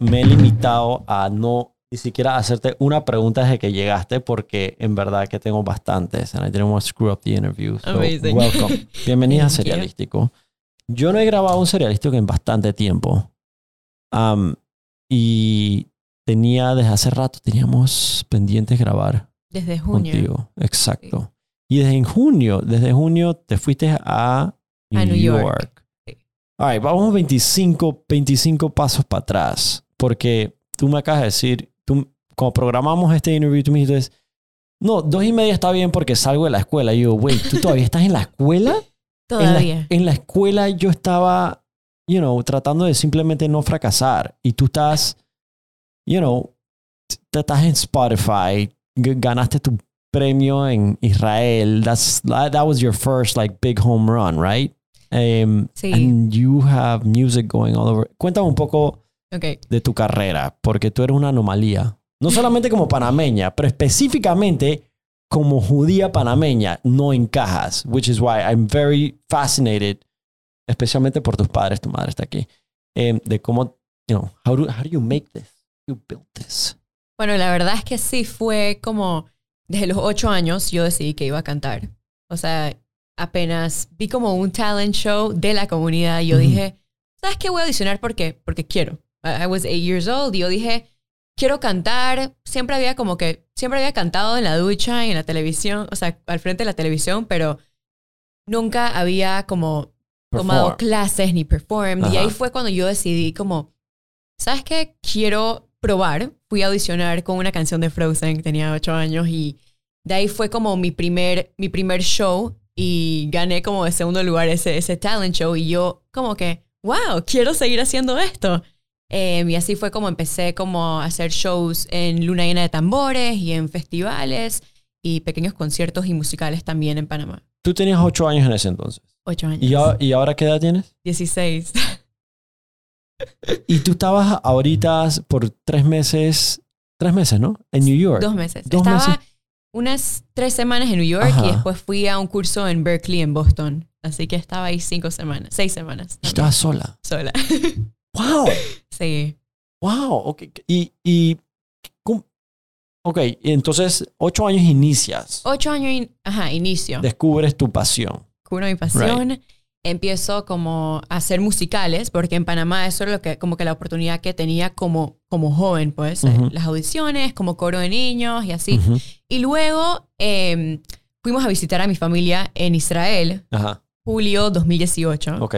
me he limitado a no ni siquiera hacerte una pregunta desde que llegaste porque en verdad que tengo bastantes and I didn't want to screw up the interview. So, Amazing. welcome. Bienvenida a. Serialístico. Yo no he grabado un Serialístico en bastante tiempo. Um, y tenía desde hace rato teníamos pendientes grabar Desde junio. contigo. Exacto. Y desde junio, desde junio te fuiste a New, A New York. York. Sí. All right, vamos 25, 25 pasos para atrás. Porque tú me acabas de decir, tú, cuando programamos este interview, tú me dijiste, no, dos y media está bien porque salgo de la escuela. Y yo, wait, ¿tú todavía estás en la escuela? En la, Todavía. en la escuela yo estaba, you know, tratando de simplemente no fracasar. Y tú estás, you know, estás en Spotify, ganaste tu premio en Israel. That's, that, that was your first like big home run, right? Um, Sí. And you have music going all over. Cuéntame un poco Ok. de tu carrera, porque tú eres una anomalía. No solamente como panameña, pero específicamente como judía panameña no encajas, which is why I'm very fascinated, especialmente por tus padres, tu madre está aquí, eh, de cómo, you know, how do, how do you make this? You built this. Bueno, la verdad es que sí fue como desde los ocho años yo decidí que iba a cantar. O sea, apenas vi como un talent show de la comunidad y yo dije, ¿sabes qué voy a audicionar? ¿Por qué? Porque quiero. I was eight years old y yo dije, quiero cantar. Siempre había como que, siempre había cantado en la ducha y en la televisión, o sea, al frente de la televisión, pero nunca había como tomado Perform. clases ni performed. Y Ajá. ahí fue cuando yo decidí como, ¿sabes qué? Quiero probar. Fui a audicionar con una canción de Frozen, tenía ocho años y de ahí fue como mi primer, mi primer show y gané como de segundo lugar ese, ese talent show y yo como que, wow, quiero seguir haciendo esto. Eh, y así fue como empecé como a hacer shows en Luna Llena de Tambores y en festivales y pequeños conciertos y musicales también en Panamá. Tú tenías ocho años en ese entonces. Ocho años. ¿Y, a- ¿Y ahora qué edad tienes? 16. Y tú estabas ahorita por tres meses, tres meses, ¿no? En New York. Dos meses. Dos Estaba meses. unas tres semanas en New York Ajá. y después fui a un curso en Berkeley, en Boston. Así que estaba ahí cinco semanas, seis semanas. También, estabas sola. sola. ¡Wow! sí. Wow, ok. Y, y ok, entonces ocho años inicias, Ocho años, in- ajá, inicio. descubres tu pasión. Curo mi pasión. Empiezo como a hacer musicales, porque en Panamá eso era lo que, como que la oportunidad que tenía como, como joven, pues. eh. Las audiciones, como coro de niños y así. Ujú. Y luego eh, fuimos a visitar a mi familia en Israel, Ajá, julio 2018. ok.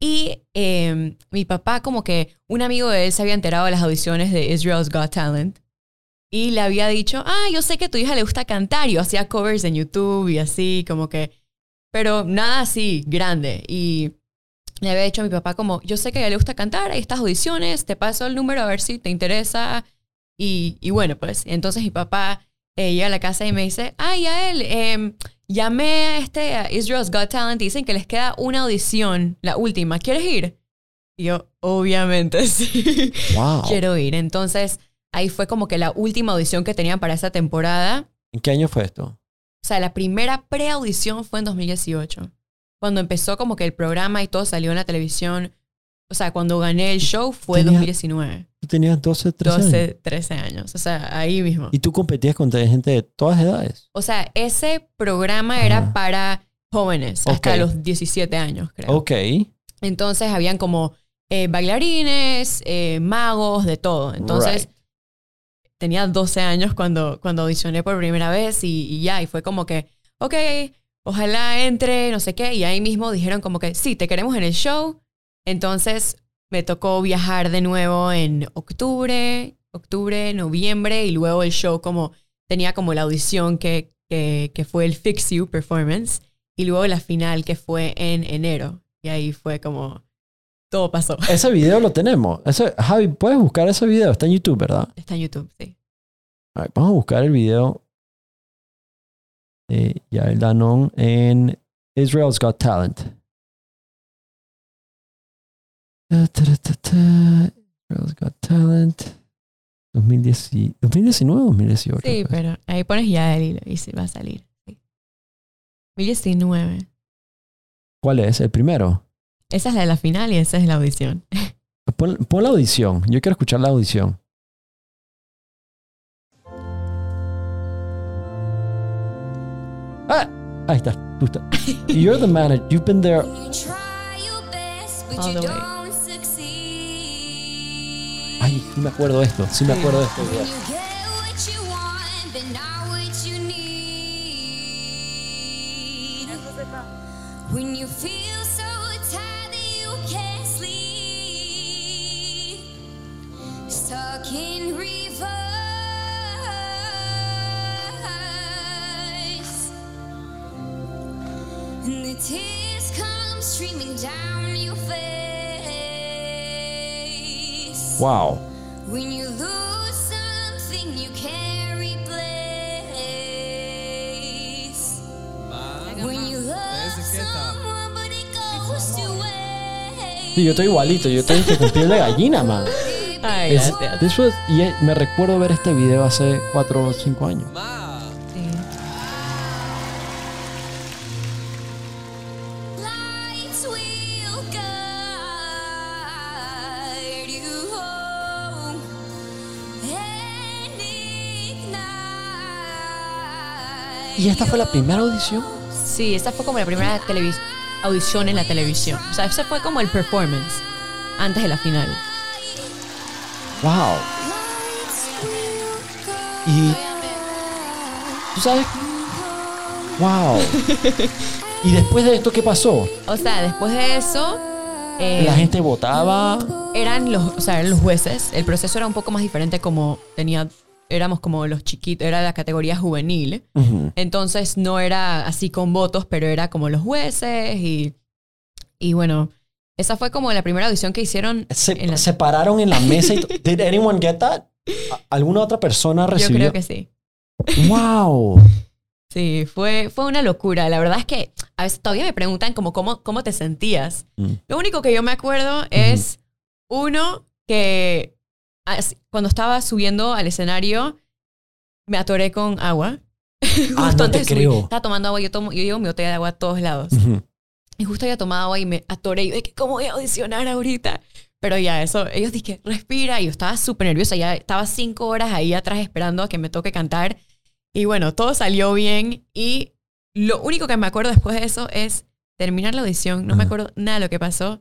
Y eh, mi papá, como que un amigo de él se había enterado de las audiciones de Israel's Got Talent. Y le había dicho, ah, yo sé que tu hija le gusta cantar. Y yo hacía covers en YouTube y así, como que... Pero nada así grande. Y le había dicho a mi papá como, yo sé que ella le gusta cantar, hay estas audiciones, te paso el número a ver si te interesa. Y, y bueno, pues entonces mi papá eh, llega a la casa y me dice, ay, a él, em, llamé a este a Israel's Got Talent y dicen que les queda una audición, la última, ¿quieres ir? Y yo, obviamente sí, Wow. quiero ir. Entonces ahí fue como que la última audición que tenían para esa temporada. ¿En qué año fue esto? O sea, la primera preaudición fue en 2018. Cuando empezó como que el programa y todo salió en la televisión. O sea, cuando gané el show fue en Tenía- 2019. Tú tenías 12, 13 años. 12, 13 años. O sea, ahí mismo. Y tú competías contra gente de todas edades. O sea, ese programa era para jóvenes, hasta los 17 años, creo. Ok. Entonces, habían como eh, bailarines, eh, magos, de todo. Entonces, Right. tenía 12 años cuando, cuando audicioné por primera vez y, y ya, y fue como que, ok, ojalá entre, no sé qué, y ahí mismo dijeron como que, sí, te queremos en el show. Entonces me tocó viajar de nuevo en octubre, octubre, noviembre, y luego el show como, tenía como la audición que, que, que fue el Fix You Performance, y luego la final que fue en enero. Y ahí fue como, todo pasó. Ese video lo tenemos. Ese, Javi, puedes buscar ese video. Está en YouTube, ¿verdad? Está en YouTube, sí. All right, vamos a buscar el video de Yael Danon en Israel's Got Talent. Israel's Got Talent. 2010 y- 2019 o 2018. Sí, pues. pero ahí pones ya el hilo y sí va a salir. Sí. 2019. ¿Cuál es? ¿El primero? Esa es la de la final y esa es la audición. Pon, pon la audición. Yo quiero escuchar la audición. Ah, ahí está. Tú estás. You're the manager. You've been there. You try your best, but All you the way. Ay, sí me acuerdo de esto. Sí me acuerdo de esto. You get what waste. Sí, yo estoy igualito. Yo estoy con piel de gallina, man. Ay, Es- gracias. this was- y me recuerdo ver este video hace 4 o 5 años. ¿Y esta fue la primera audición? Sí, esa fue como la primera audición en la televisión. O sea, ese fue como el performance antes de la final. Wow. Y tú sabes. Wow. y después de esto, ¿qué pasó? O sea, después de eso, eh, La gente votaba. eran los, o sea, eran los jueces. El proceso era un poco más diferente como tenía, éramos como los chiquitos, era la categoría juvenil. Entonces no era así con votos, pero era como los jueces y, y bueno, esa fue como la primera audición que hicieron. Se, en la- se pararon en la mesa y. Did anyone get that? ¿A- ¿Alguna otra persona yo recibió? creo que sí. Wow. Sí, fue, fue una locura. La verdad es que a veces todavía me preguntan como cómo, cómo te sentías. Mm. Lo único que yo me acuerdo es, uno, que cuando estaba subiendo al escenario, me atoré con agua. Ah, no te de subir. creo. Estaba tomando agua, yo, tomo, yo llevo mi botella de agua a todos lados. Ujú. Y justo había tomado agua y me atoré. Y yo dije, ¿cómo voy a audicionar ahorita? Pero ya, eso, ellos dije, respira. Y yo estaba súper nerviosa. Ya estaba cinco horas ahí atrás esperando a que me toque cantar. Y bueno, todo salió bien. Y lo único que me acuerdo después de eso es terminar la audición. No me Ajá. acuerdo nada de lo que pasó.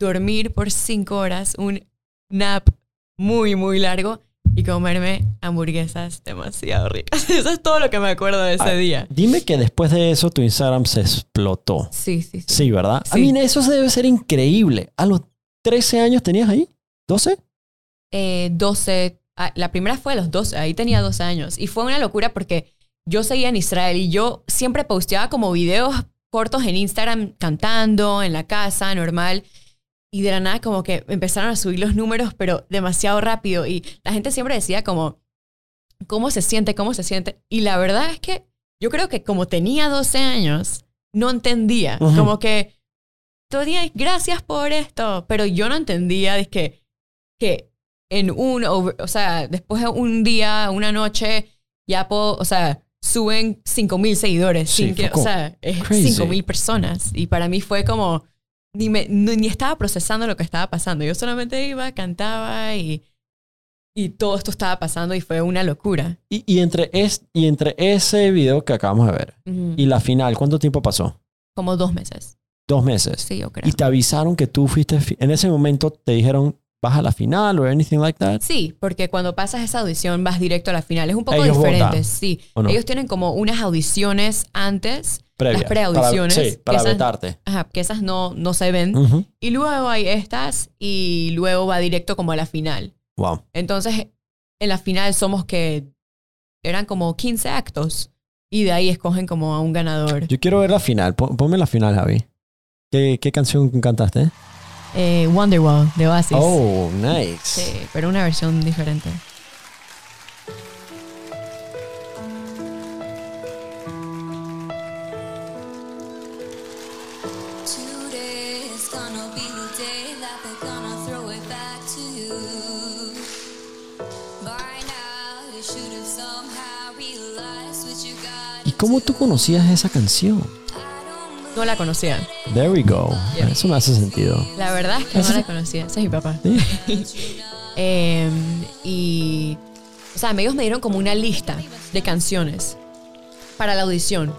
Dormir por cinco horas. Un nap muy, muy largo. Y comerme hamburguesas demasiado ricas. Eso es todo lo que me acuerdo de ese Ah, día. Dime que después de eso tu Instagram se explotó. Sí, sí, sí. Sí, ¿verdad? Sí. I mean, eso debe ser increíble. ¿A los 13 años tenías ahí? ¿12? eh, 12, ah, la primera fue a los 12, ahí tenía 12 años. Y fue una locura porque yo seguía en Israel y yo siempre posteaba como videos cortos en Instagram cantando en la casa, normal. Y de la nada como que empezaron a subir los números, pero demasiado rápido. Y la gente siempre decía como, ¿cómo se siente? ¿Cómo se siente? Y la verdad es que yo creo que como tenía 12 años, no entendía. Ujú. Como que todavía gracias por esto, pero yo no entendía es que, que en un, over- o sea, después de un día, una noche, ya puedo, o sea, suben 5 mil seguidores. Sí, sin que, o sea, es crazy. 5 mil personas. Y para mí fue como, ni, me, ni estaba procesando lo que estaba pasando. Yo solamente iba, cantaba y, y todo esto estaba pasando y fue una locura. Y, y entre es, y entre ese video que acabamos de ver y la final, ¿cuánto tiempo pasó? Como dos meses. Dos meses. Sí, yo creo. Y te avisaron que tú fuiste, en ese momento te dijeron, vas a la final o anything like that. Sí, porque cuando pasas esa audición vas directo a la final. Es un poco Ellos diferente, votan, sí. Ellos tienen como unas audiciones antes, Previa. las preaudiciones, Para, sí, para que esas- vetarte. ajá, que esas no, no se ven. Y luego hay estas y luego va directo como a la final. Wow. Entonces, en la final somos que eran como 15 actos y de ahí escogen como a un ganador. Yo quiero ver la final. Pon- Ponme la final, Javi. ¿Qué, qué canción cantaste? Eh, Wonderwall de Oasis. Oh, nice. Sí, pero una versión diferente. Cómo tú conocías esa canción? No la conocía. There we go. Yeah. Eso me hace sentido. La verdad es que no la conocía. Ese es mi papá. Sí. Eh, y, o sea, ellos me dieron como una lista de canciones para la audición.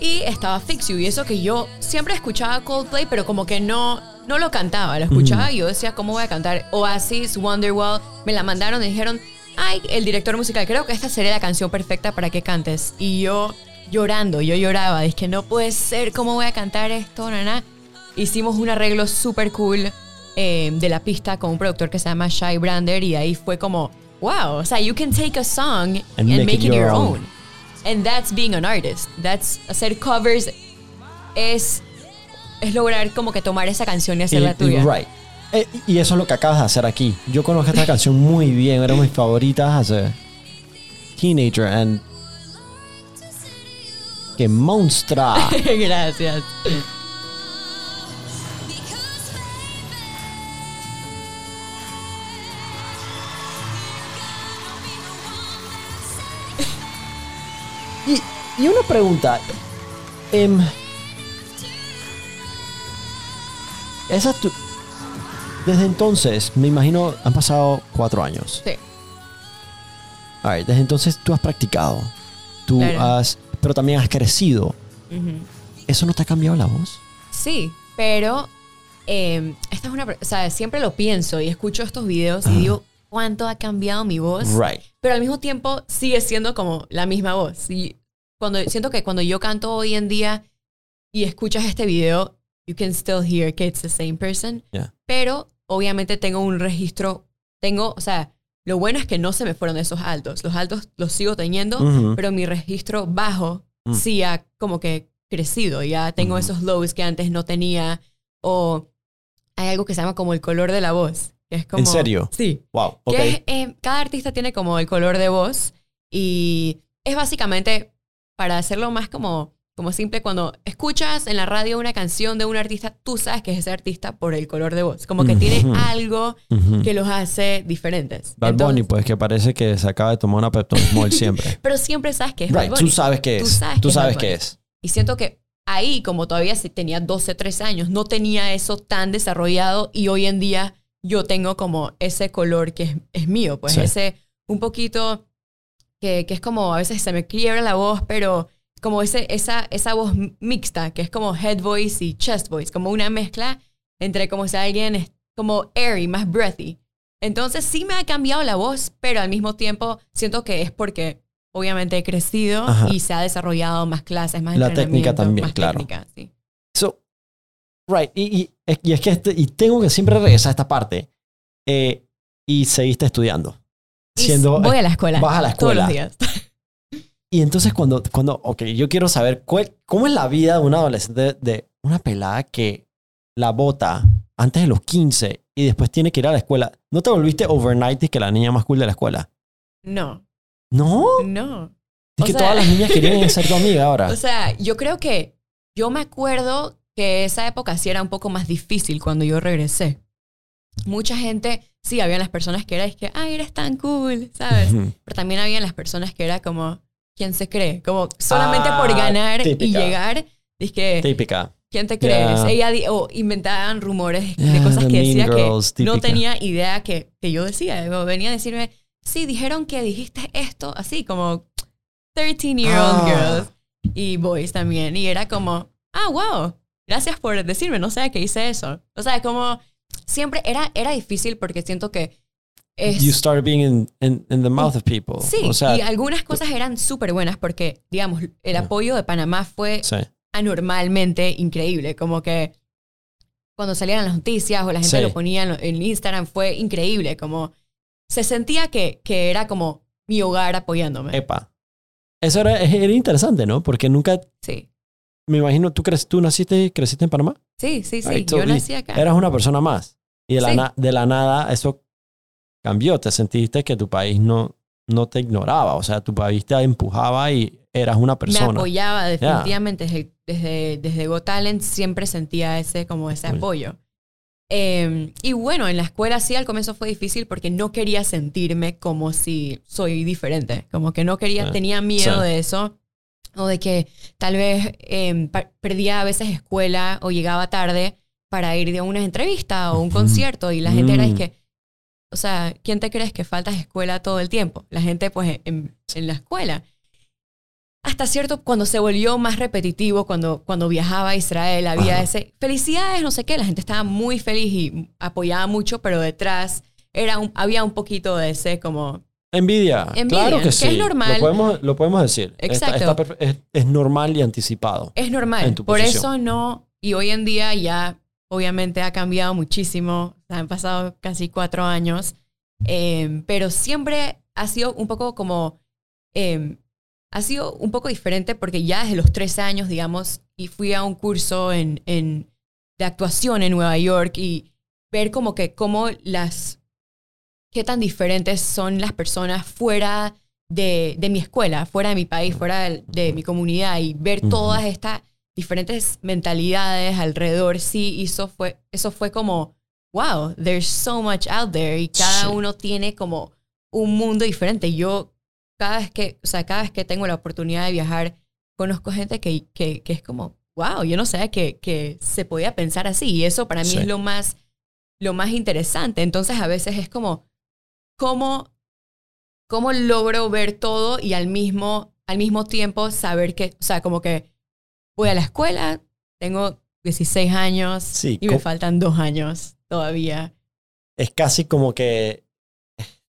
Y estaba Fix You. Y eso que yo siempre escuchaba Coldplay, pero como que no, no lo cantaba. Lo escuchaba y yo decía, ¿cómo voy a cantar? Oasis, Wonderwall. Me la mandaron y dijeron, ay, el director musical, creo que esta sería la canción perfecta para que cantes. Y yo llorando, yo lloraba. Dije, no puede ser, ¿cómo voy a cantar esto? Nana. Hicimos un arreglo súper cool eh, de la pista con un productor que se llama Shy Brander y ahí fue como, wow, o sea, you can take a song and, make, it your own. And that's being an artist. That's hacer covers es es lograr como que tomar esa canción y hacerla y- tuya. right. Eh, y eso es lo que acabas de hacer aquí. Yo conozco esta canción muy bien. Era mis favoritas as a teenager. And ¡Qué monstra! Gracias. Y, y una pregunta. Em, esa tu- desde entonces, me imagino, han pasado cuatro años. Sí. Alright, desde entonces tú has practicado. Tú Claro. has. Pero también has crecido. ¿Eso no te ha cambiado la voz? Sí, pero eh, esta es una, o sea, siempre lo pienso y escucho estos videos y Ajá. digo cuánto ha cambiado mi voz. Right. pero al mismo tiempo sigue siendo como la misma voz. Y cuando siento que cuando yo canto hoy en día y escuchas este video, you can still hear que it's the same person. Yeah. Pero obviamente tengo un registro, tengo, o sea, lo bueno es que no se me fueron esos altos. Los altos los sigo teniendo, Ujú. pero mi registro bajo Mm. sí ha como que crecido. Ya tengo Ujú. esos lows que antes no tenía. O hay algo que se llama como el color de la voz. que es como, serio? Sí. Wow. Que Ok. es, eh, cada artista tiene como el color de voz y es básicamente para hacerlo más como, como simple, cuando escuchas en la radio una canción de un artista, tú sabes que es ese artista por el color de voz. Como que tiene Ujú. algo Ujú. que los hace diferentes. Bad Entonces- Bunny, pues que parece que se acaba de tomar una Pepto-Bismol siempre. Pero siempre sabes que es Bad right. Bunny. Tú sabes Tú es. sabes Tú que es sabes Bad qué Bunny. es. Y siento que ahí, como todavía tenía 12, 13 años, no tenía eso tan desarrollado y hoy en día yo tengo como ese color que es, es mío, pues Sí. ese un poquito que, que es como a veces se me quiebra la voz, pero como ese, esa, esa voz mixta, que es como head voice y chest voice, como una mezcla entre como si alguien es como airy, más breathy. Entonces sí me ha cambiado la voz, pero al mismo tiempo siento que es porque obviamente he crecido Ajá. y se ha desarrollado más clases, más La técnica también, más claro. técnica, sí. So, right. Y, y, y es que este- y tengo que siempre regresar a esta parte. Eh, y seguiste estudiando. Y Siendo, voy a la escuela. vas a la Todos escuela. los días. Y entonces cuando, cuando, ok, yo quiero saber cuál- cómo es la vida de un adolescente, de una pelada que la bota antes de los 15 y después tiene que ir a la escuela. ¿No te volviste overnight y que la niña más cool de la escuela? No, No. no. Es O que sea- todas las niñas querían ser tu amiga ahora. O sea, yo creo que yo me acuerdo que esa época sí era un poco más difícil cuando yo regresé. Mucha gente, sí, habían las personas que era, es que, ay, eres tan cool, ¿sabes? Pero también habían las personas que era como, ¿quién se cree? Como solamente Ah, por ganar y típica. llegar, es que, Típica. ¿quién te crees? Yeah. Ella o inventaban rumores de cosas que decía girls, que no tenía idea que, que yo decía. Venía a decirme, sí, dijeron que dijiste esto, así como 13-year-old Ah. girls y boys también. Y era como, ah, wow, gracias por decirme, no sé que hice eso. O sea, como siempre era, era difícil porque siento que es... You started being in, in, in the mouth of people. Sí, O sea, y algunas cosas eran súper buenas porque, digamos, el apoyo de Panamá fue sí. anormalmente increíble. Como que cuando salían las noticias o la gente Sí. lo ponía en, Instagram fue increíble. Como se sentía que, que era como mi hogar apoyándome. Epa. Eso era, era interesante, ¿no? Porque nunca, Sí, me imagino, tú, crees, tú naciste creciste en Panamá. sí, sí, sí. Right, so, Yo nací acá. Eras una persona más. Y de la, Sí. na- de la nada eso cambió. Te sentiste que tu país no, no te ignoraba. O sea, tu país te empujaba y eras una me persona. apoyaba definitivamente desde, desde, desde Got Talent siempre sentía ese como ese apoyo Eh, y bueno en la escuela sí al comienzo fue difícil porque no quería sentirme como si soy diferente como que no quería Sí. tenía miedo Sí. de eso o de que tal vez eh, perdía a veces escuela o llegaba tarde para ir a una entrevista o un concierto y la gente era Mm. es que, o sea, ¿quién te crees que faltas escuela todo el tiempo? La gente pues en, en la escuela. Hasta cierto, cuando se volvió más repetitivo, cuando, cuando viajaba a Israel, había Ajá. ese, felicidades, no sé qué, la gente estaba muy feliz y apoyaba mucho, pero detrás era un, había un poquito de ese como, Envidia. Envidia, claro que, que sí. es normal. Lo podemos, lo podemos decir. Está- Exacto. está perfe- es, es normal y anticipado. Es normal. Por eso no. Y hoy en día ya, obviamente, ha cambiado muchísimo. Han pasado casi cuatro años. Eh, pero siempre ha sido un poco como. eh, ha sido un poco diferente porque ya desde los 13 años, digamos, y fui a un curso en, en, de actuación en Nueva York y ver como que cómo las. qué tan diferentes son las personas fuera de, de mi escuela, fuera de mi país, fuera de, de mi comunidad y ver todas estas diferentes mentalidades alrededor, sí, eso fue, eso fue como, wow, there's so much out there y cada Sí. uno tiene como un mundo diferente. Yo cada vez que, o sea, cada vez que tengo la oportunidad de viajar, conozco gente que, que, que es como, wow, yo no sabía que, que se podía pensar así y eso para mí Sí. es lo más, lo más interesante. Entonces a veces es como, ¿cómo, cómo logro ver todo y al mismo, al mismo tiempo saber que, o sea, como que voy a la escuela, tengo 16 años Sí, y me faltan dos años todavía. Es casi como que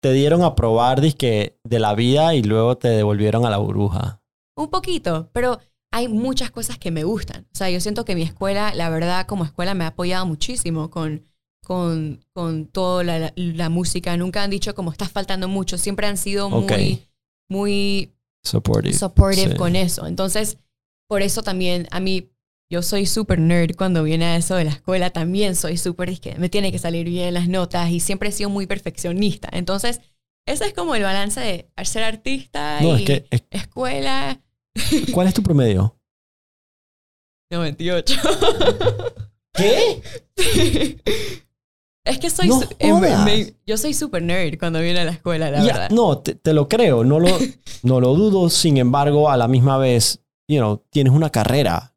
te dieron a probar dizque, de la vida y luego te devolvieron a la burbuja. Un poquito, pero hay muchas cosas que me gustan. O sea, yo siento que mi escuela, la verdad, como escuela me ha apoyado muchísimo con, con, con toda la, la- música. Nunca han dicho como estás faltando mucho. Siempre han sido muy, muy Supportive. supportive Sí. con eso. Entonces, por eso también a mí, yo soy súper nerd cuando viene a eso de la escuela. También soy súper, es que me tiene que salir bien las notas y siempre he sido muy perfeccionista. Entonces, ese es como el balance de ser artista No, y es que, es- escuela. ¿cuál es tu promedio? 98. ¿Qué? es que soy No jodas. me- yo soy súper nerd cuando viene a la escuela, la Ya, verdad. no, te, te lo creo, no lo, no lo dudo, sin embargo, a la misma vez, you know, tienes una carrera.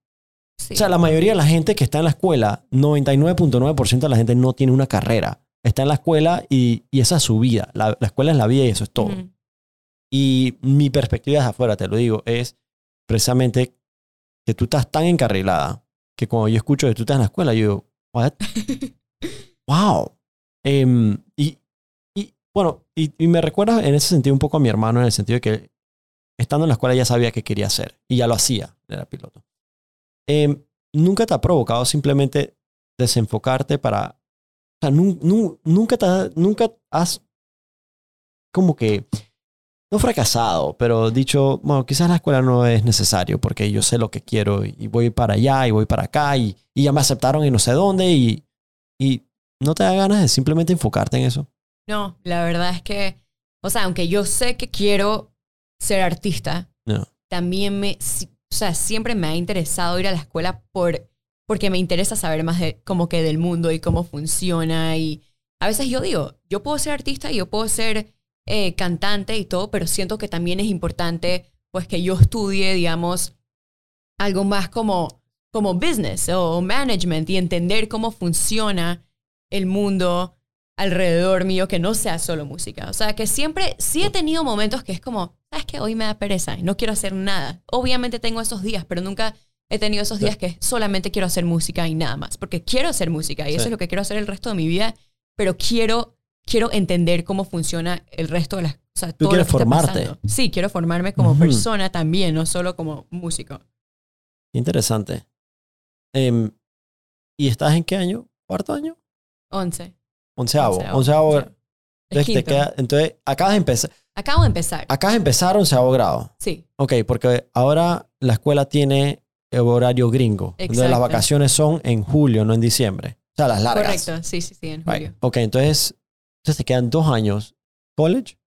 Sí. O sea, la mayoría de la gente que está en la escuela, 99.9% de la gente no tiene una carrera. Está en la escuela y, y esa es su vida. La, la escuela es la vida y eso es todo. Ujú. Y mi perspectiva desde afuera, te lo digo, es precisamente que tú estás tan encarrilada que cuando yo escucho que tú estás en la escuela, yo digo, ¿what? ¡Wow! Em, y, y, bueno, y, y me recuerda en ese sentido un poco a mi hermano, en el sentido de que estando en la escuela ya sabía qué quería hacer y ya lo hacía, era piloto. Em, ¿Nunca te ha provocado simplemente desenfocarte para... O sea, nun- nun- nunca, nunca has como que no fracasado, pero dicho, bueno, quizás la escuela no es necesario porque yo sé lo que quiero y voy para allá y voy para acá y, y ya me aceptaron en no sé dónde y, y no te da ganas de simplemente enfocarte en eso. No, la verdad es que, o sea, aunque yo sé que quiero ser artista, No. también me, o sea, siempre me ha interesado ir a la escuela por, porque me interesa saber más de, como que del mundo y cómo funciona y a veces yo digo, yo puedo ser artista y yo puedo ser eh, cantante y todo, pero siento que también es importante pues que yo estudie, digamos, algo más como, como business o management y entender cómo funciona el mundo alrededor mío que no sea solo música. O sea, que siempre, sí he tenido momentos que es como, ¿sabes qué? Hoy me da pereza, no quiero hacer nada. Obviamente tengo esos días, pero nunca he tenido esos días que solamente quiero hacer música y nada más. Porque quiero hacer música y eso es lo que quiero hacer el resto de mi vida, pero quiero, quiero entender cómo funciona el resto de las... O sea, todo lo quieres que formarte. Sí, quiero formarme como persona también, no solo como músico. Interesante. Em, ¿Y estás en qué año? ¿Cuarto año? Once. Onceavo. Onceavo, Onceavo. onceavo. Es Entonces, te queda- entonces, acabas de empezar. Acabo de empezar. Acabas de empezar onceavo grado. Sí, Ok, porque ahora la escuela tiene el horario gringo. Donde las Exacto. vacaciones son en julio, no en diciembre. O sea, las largas. correcto. Sí, sí, sí, en Right. julio. Ok, entonces, entonces te quedan dos años. ¿College?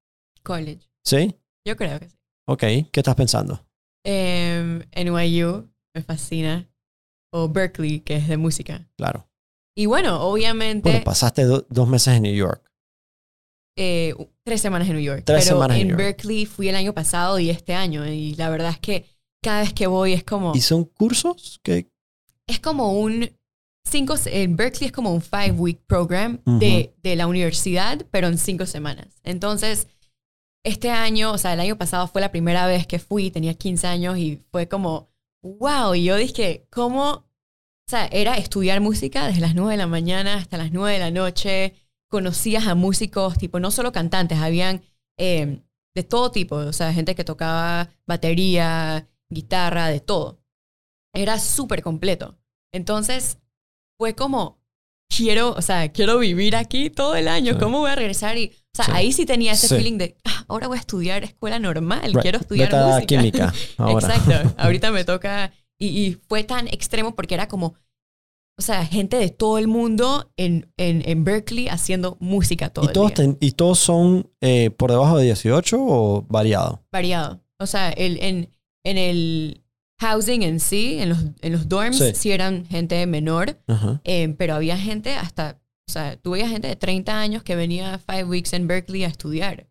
College. ¿Sí? Yo creo que sí. Ok, ¿qué estás pensando? Em, NYU me fascina. O Berkeley, que es de música. Claro. Y bueno, obviamente, Bueno, pasaste do- dos meses en New York. eh, tres semanas en New York. Tres pero semanas en en New York. Berkeley fui el año pasado y este año. Y la verdad es que cada vez que voy es como... ¿Y son cursos que es como un cinco, en Berkeley es como un five week program de, de la universidad, pero en cinco semanas. Entonces, este año, o sea, el año pasado fue la primera vez que fui, tenía 15 años y fue como, wow, y yo dije, ¿cómo? O sea, era estudiar música desde las 9 de la mañana hasta las 9 de la noche, conocías a músicos, tipo, no solo cantantes, habían eh, de todo tipo, o sea, gente que tocaba batería, guitarra, de todo. Era súper completo. Entonces, fue como, quiero, o sea, quiero vivir aquí todo el año, Sí. ¿cómo voy a regresar? Y, o sea, Sí. ahí sí tenía ese Sí. feeling de, ah, ahora voy a estudiar escuela normal, Right. quiero estudiar Vete música. química ahora? Exacto, ahorita me toca, y, y fue tan extremo porque era como, o sea, gente de todo el mundo en, en, en Berkeley haciendo música todo ¿Y el todos, día. ten- ¿Y todos son eh, por debajo de 18 o variado? variado. O sea, el, en, en el housing en sí, en los, en los dorms, Sí. sí. eran gente menor, eh, pero había gente hasta, o sea, tuve gente de 30 años que venía five weeks en Berkeley a estudiar.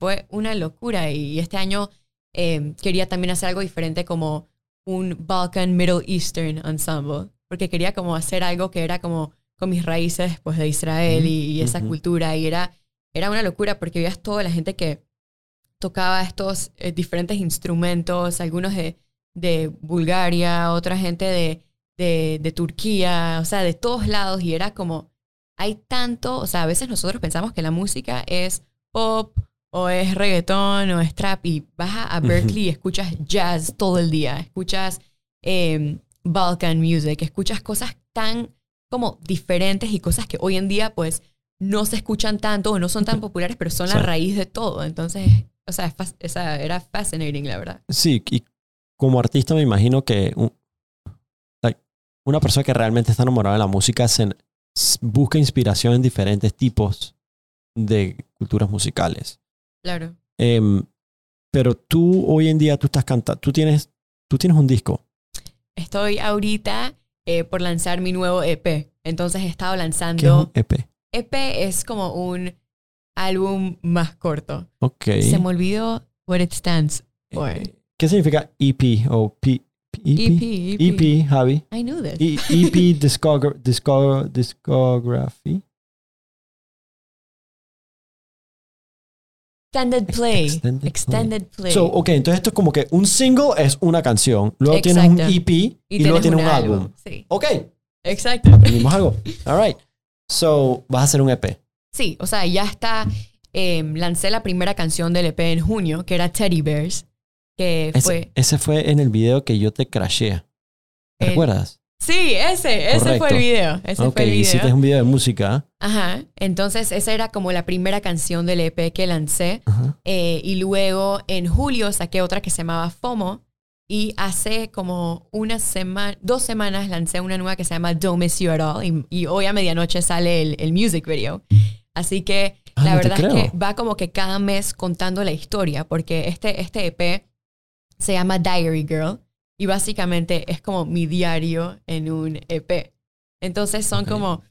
Fue una locura y este año eh, quería también hacer algo diferente como un Balkan Middle Eastern Ensemble, porque quería como hacer algo que era como con mis raíces pues de Israel y, y esa cultura y era, era una locura porque veías toda la gente que tocaba estos eh, diferentes instrumentos, algunos de, de Bulgaria, otra gente de, de, de Turquía, o sea, de todos lados y era como, hay tanto, o sea, a veces nosotros pensamos que la música es pop o es reggaetón o es trap y vas a, Berkeley y escuchas jazz todo el día, escuchas eh, Balkan music, escuchas cosas tan como diferentes y cosas que hoy en día pues no se escuchan tanto o no son tan populares, pero son Sí. la raíz de todo. Entonces, o sea, esa era fascinating, la verdad. Sí, y como artista me imagino que un- like, una persona que realmente está enamorada de la música se, busca inspiración en diferentes tipos de culturas musicales. Claro. Em, pero tú hoy en día tú estás cantando, tú tienes, tú tienes un disco. Estoy ahorita eh, por lanzar mi nuevo EP. Entonces he estado ¿Qué es lanzando... un EP? EP es como un álbum más corto. Ok. Se me olvidó what it stands for. Eh, ¿Qué significa EP o P, EP? EP, EP. EP, Javi. I knew this. E- EP discogra- disco- discography. Extended play. Extended Extended, play. play. So, ok, entonces esto es como que un single es una canción, luego tienes un Exacto. EP y, luego tienes un álbum. Sí. Ok, Exacto. aprendimos algo. All right. So, vas a hacer un E EP. Sí, o sea, ya está. eh, lancé la primera canción del EP en junio, que era Teddy Bears. Que Ese, fue. ese fue en el video que yo te crashé. ¿Te el- recuerdas? Sí, ese, ese fue el video. Ese ok, fue el hiciste video. un video de música. Ajá. Entonces, esa era como la primera canción del EP que lancé. Eh, y luego en julio saqué otra que se llamaba FOMO. Y hace como una semana, dos semanas lancé una nueva que se llama Don't Miss You At All. Y, y hoy a medianoche sale el, el music video. Así que Ah, la no verdad es que va como que cada mes contando la historia. Porque este, este EP se llama Diary Girl. Y básicamente es como mi diario en un EP. Entonces son como,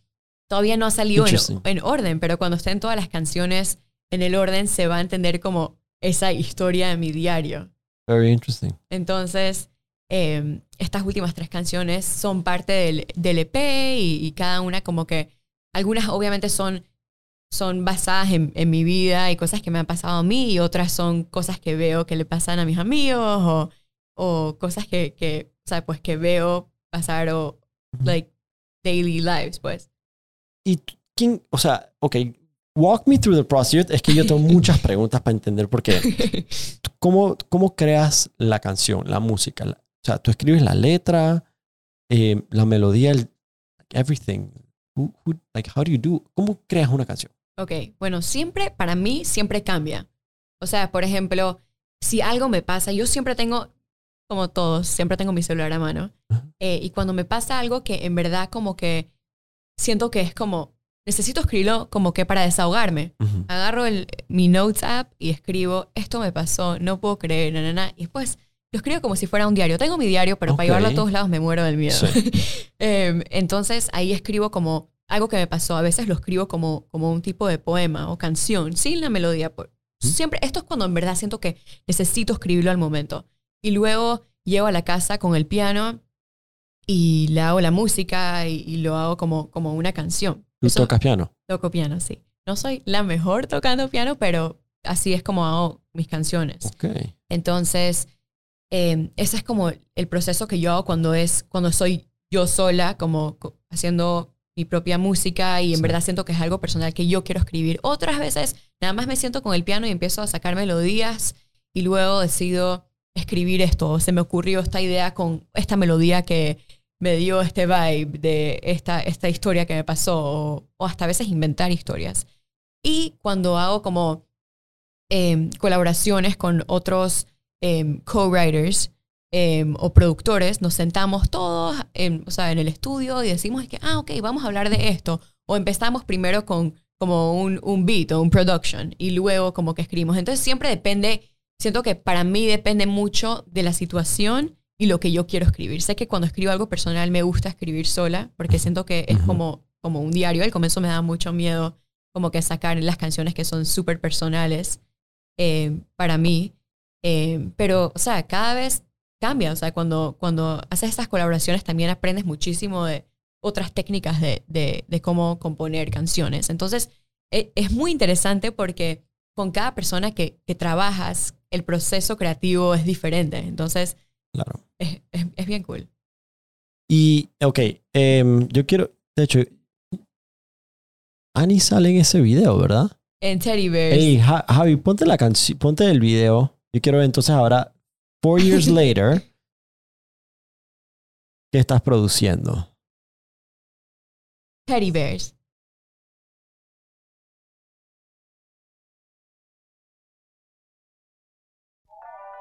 todavía no ha salido en, orden, pero cuando estén todas las canciones en el orden se va a entender como esa historia de mi diario. Very interesting. Entonces, eh, estas últimas tres canciones son parte del, del EP y, y cada una como que, algunas obviamente son, son basadas en, en mi vida y cosas que me han pasado a mí y otras son cosas que veo que le pasan a mis amigos o, o cosas que, que, o sea, pues que veo pasar o, like, daily lives, pues. ¿Y quién? O sea, ok, walk me through the process. Es que yo tengo muchas preguntas para entender porque ¿cómo, cómo creas la canción, la música? La- o sea, tú escribes la letra, eh, la melodía, el, everything. Who- who- like, how do you do? ¿Cómo creas una canción? Ok, bueno, siempre, para mí, siempre cambia. O sea, por ejemplo, si algo me pasa, yo siempre tengo, como todos, siempre tengo mi celular a mano. Eh, y cuando me pasa algo que en verdad como que siento que es como, necesito escribirlo como que para desahogarme. Ujú. Agarro el, mi Notes app y escribo, esto me pasó, no puedo creer, na, na, na. Y después lo escribo como si fuera un diario. Tengo mi diario, pero para Ok. llevarlo a todos lados me muero del miedo. Sí. Em, entonces ahí escribo como algo que me pasó. A veces lo escribo como, como un tipo de poema o canción, sin la melodía. Siempre, esto es cuando en verdad siento que necesito escribirlo al momento. Y luego llego a la casa con el piano y le hago la música y, y lo hago como, como una canción. ¿Tú Eso- tocas piano? Toco piano, sí. No soy la mejor tocando piano, pero así es como hago mis canciones. Ok. Entonces, eh, ese es como el proceso que yo hago cuando es cuando soy yo sola, como co- haciendo mi propia música y en Sí. verdad siento que es algo personal que yo quiero escribir. Otras veces nada más me siento con el piano y empiezo a sacar melodías y luego decido escribir esto. Se me ocurrió esta idea con esta melodía que me dio este vibe de esta, esta historia que me pasó o, hasta a veces inventar historias. Y cuando hago como em, colaboraciones con otros em, co-writers em, o productores, nos sentamos todos en, o sea, en el estudio y decimos que, ah, ok, vamos a hablar de esto. O empezamos primero con como un, un beat o un production y luego como que escribimos. Entonces siempre depende, siento que para mí depende mucho de la situación y lo que yo quiero escribir. Sé que cuando escribo algo personal me gusta escribir sola porque siento que es como, como un diario. Al comienzo me da mucho miedo como que sacar las canciones que son súper personales eh, para mí. Eh, pero, o sea, cada vez cambia. O sea, cuando, cuando haces estas colaboraciones también aprendes muchísimo de otras técnicas de, de, de cómo componer canciones. Entonces, e- es muy interesante porque con cada persona que, que trabajas, el proceso creativo es diferente. Entonces, Claro. es, es, es bien cool. Y, ok, em, yo quiero, de hecho, Annie sale en ese video, ¿verdad? En Teddy Bears. Hey, Ja- Javi, ponte la canción, ponte el video. Yo quiero ver entonces ahora, four years later, ¿qué estás produciendo? Teddy Bears.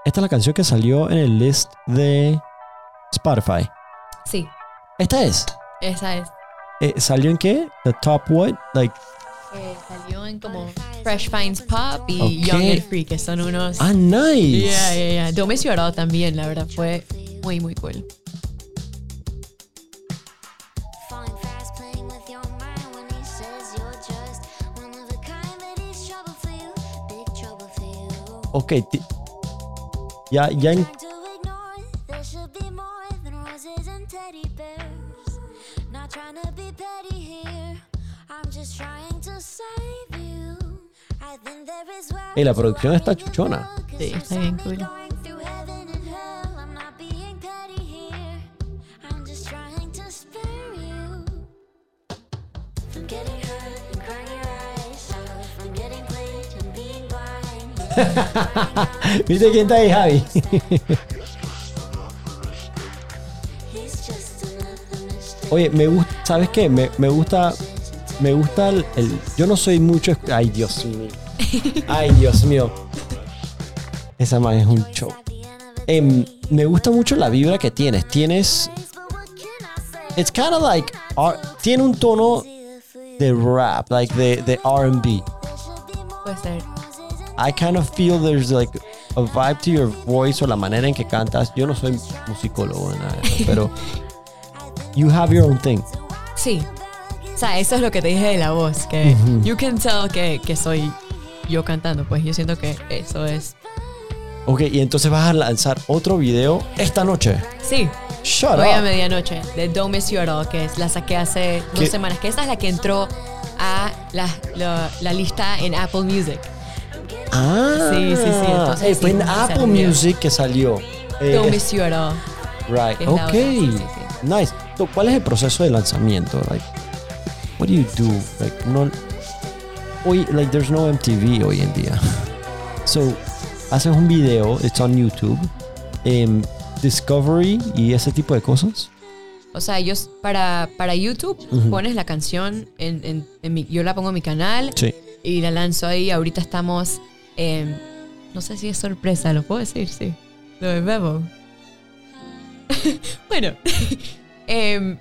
Esta es la canción que salió en el list de Spotify. Sí, Esta es. esa es. Eh, ¿Salió en qué? The top what? Like, Eh, salió en como Fresh Finds Pop y. Young and Free, que son unos... ah, nice. Yeah, yeah, yeah. Yo me he llorado también, la verdad. Fue muy, muy cool. Falling fast, playing with your mind when he says you're just one of a kind, but he's trouble for you, big trouble for you. Ok, ti- ya, ya en- Trying to ignore, there should be more than roses and teddy bears. Not trying to be petty here, I'm just trying to save you. I think there is where Eh, la producción está chuchona. Sí, está bien cool. ¿Viste quién está ahí, Javi? Oye, me gusta, ¿sabes qué? Me, me gusta, me gusta el, yo no soy mucho, ay Dios mío, ay Dios mío, esa man es un show. Em, me gusta mucho la vibra que tienes, tienes, it's kind of like, R- tiene un tono de rap, like de, de R&B. Puede ser. I kind of feel there's like a vibe to your voice o la manera en que cantas. Yo no soy musicólogo nada pero you have your own thing. Sí. O sea, eso es lo que te dije de la voz, que you can tell que, que soy yo cantando. Pues yo siento que eso es... Ok, y entonces vas a lanzar otro video esta noche. Sí, Shut hoy a up. medianoche, de Don't Miss You At All, que es, la saqué hace dos ¿Qué? semanas, que esa es la que entró a la, la- la lista en Apple Music. Ah, Sí, sí, sí, entonces eh, fue sí, en Apple salió. Music que salió. Eh, All. right, es ok. sí, sí. Nice. ¿Cuál es el proceso de lanzamiento? Like, what do you do? Like, no, hoy, like, there's no MTV hoy en día. So, haces un video, it's on YouTube, em, Discovery y ese tipo de cosas. O sea, yo para, para YouTube Ujú. pones la canción, en, en- en mi- yo la pongo en mi canal Sí. y la lanzo ahí. Ahorita estamos, en- no sé si es sorpresa, lo puedo decir, sí. Lo de Bebo. bueno, em,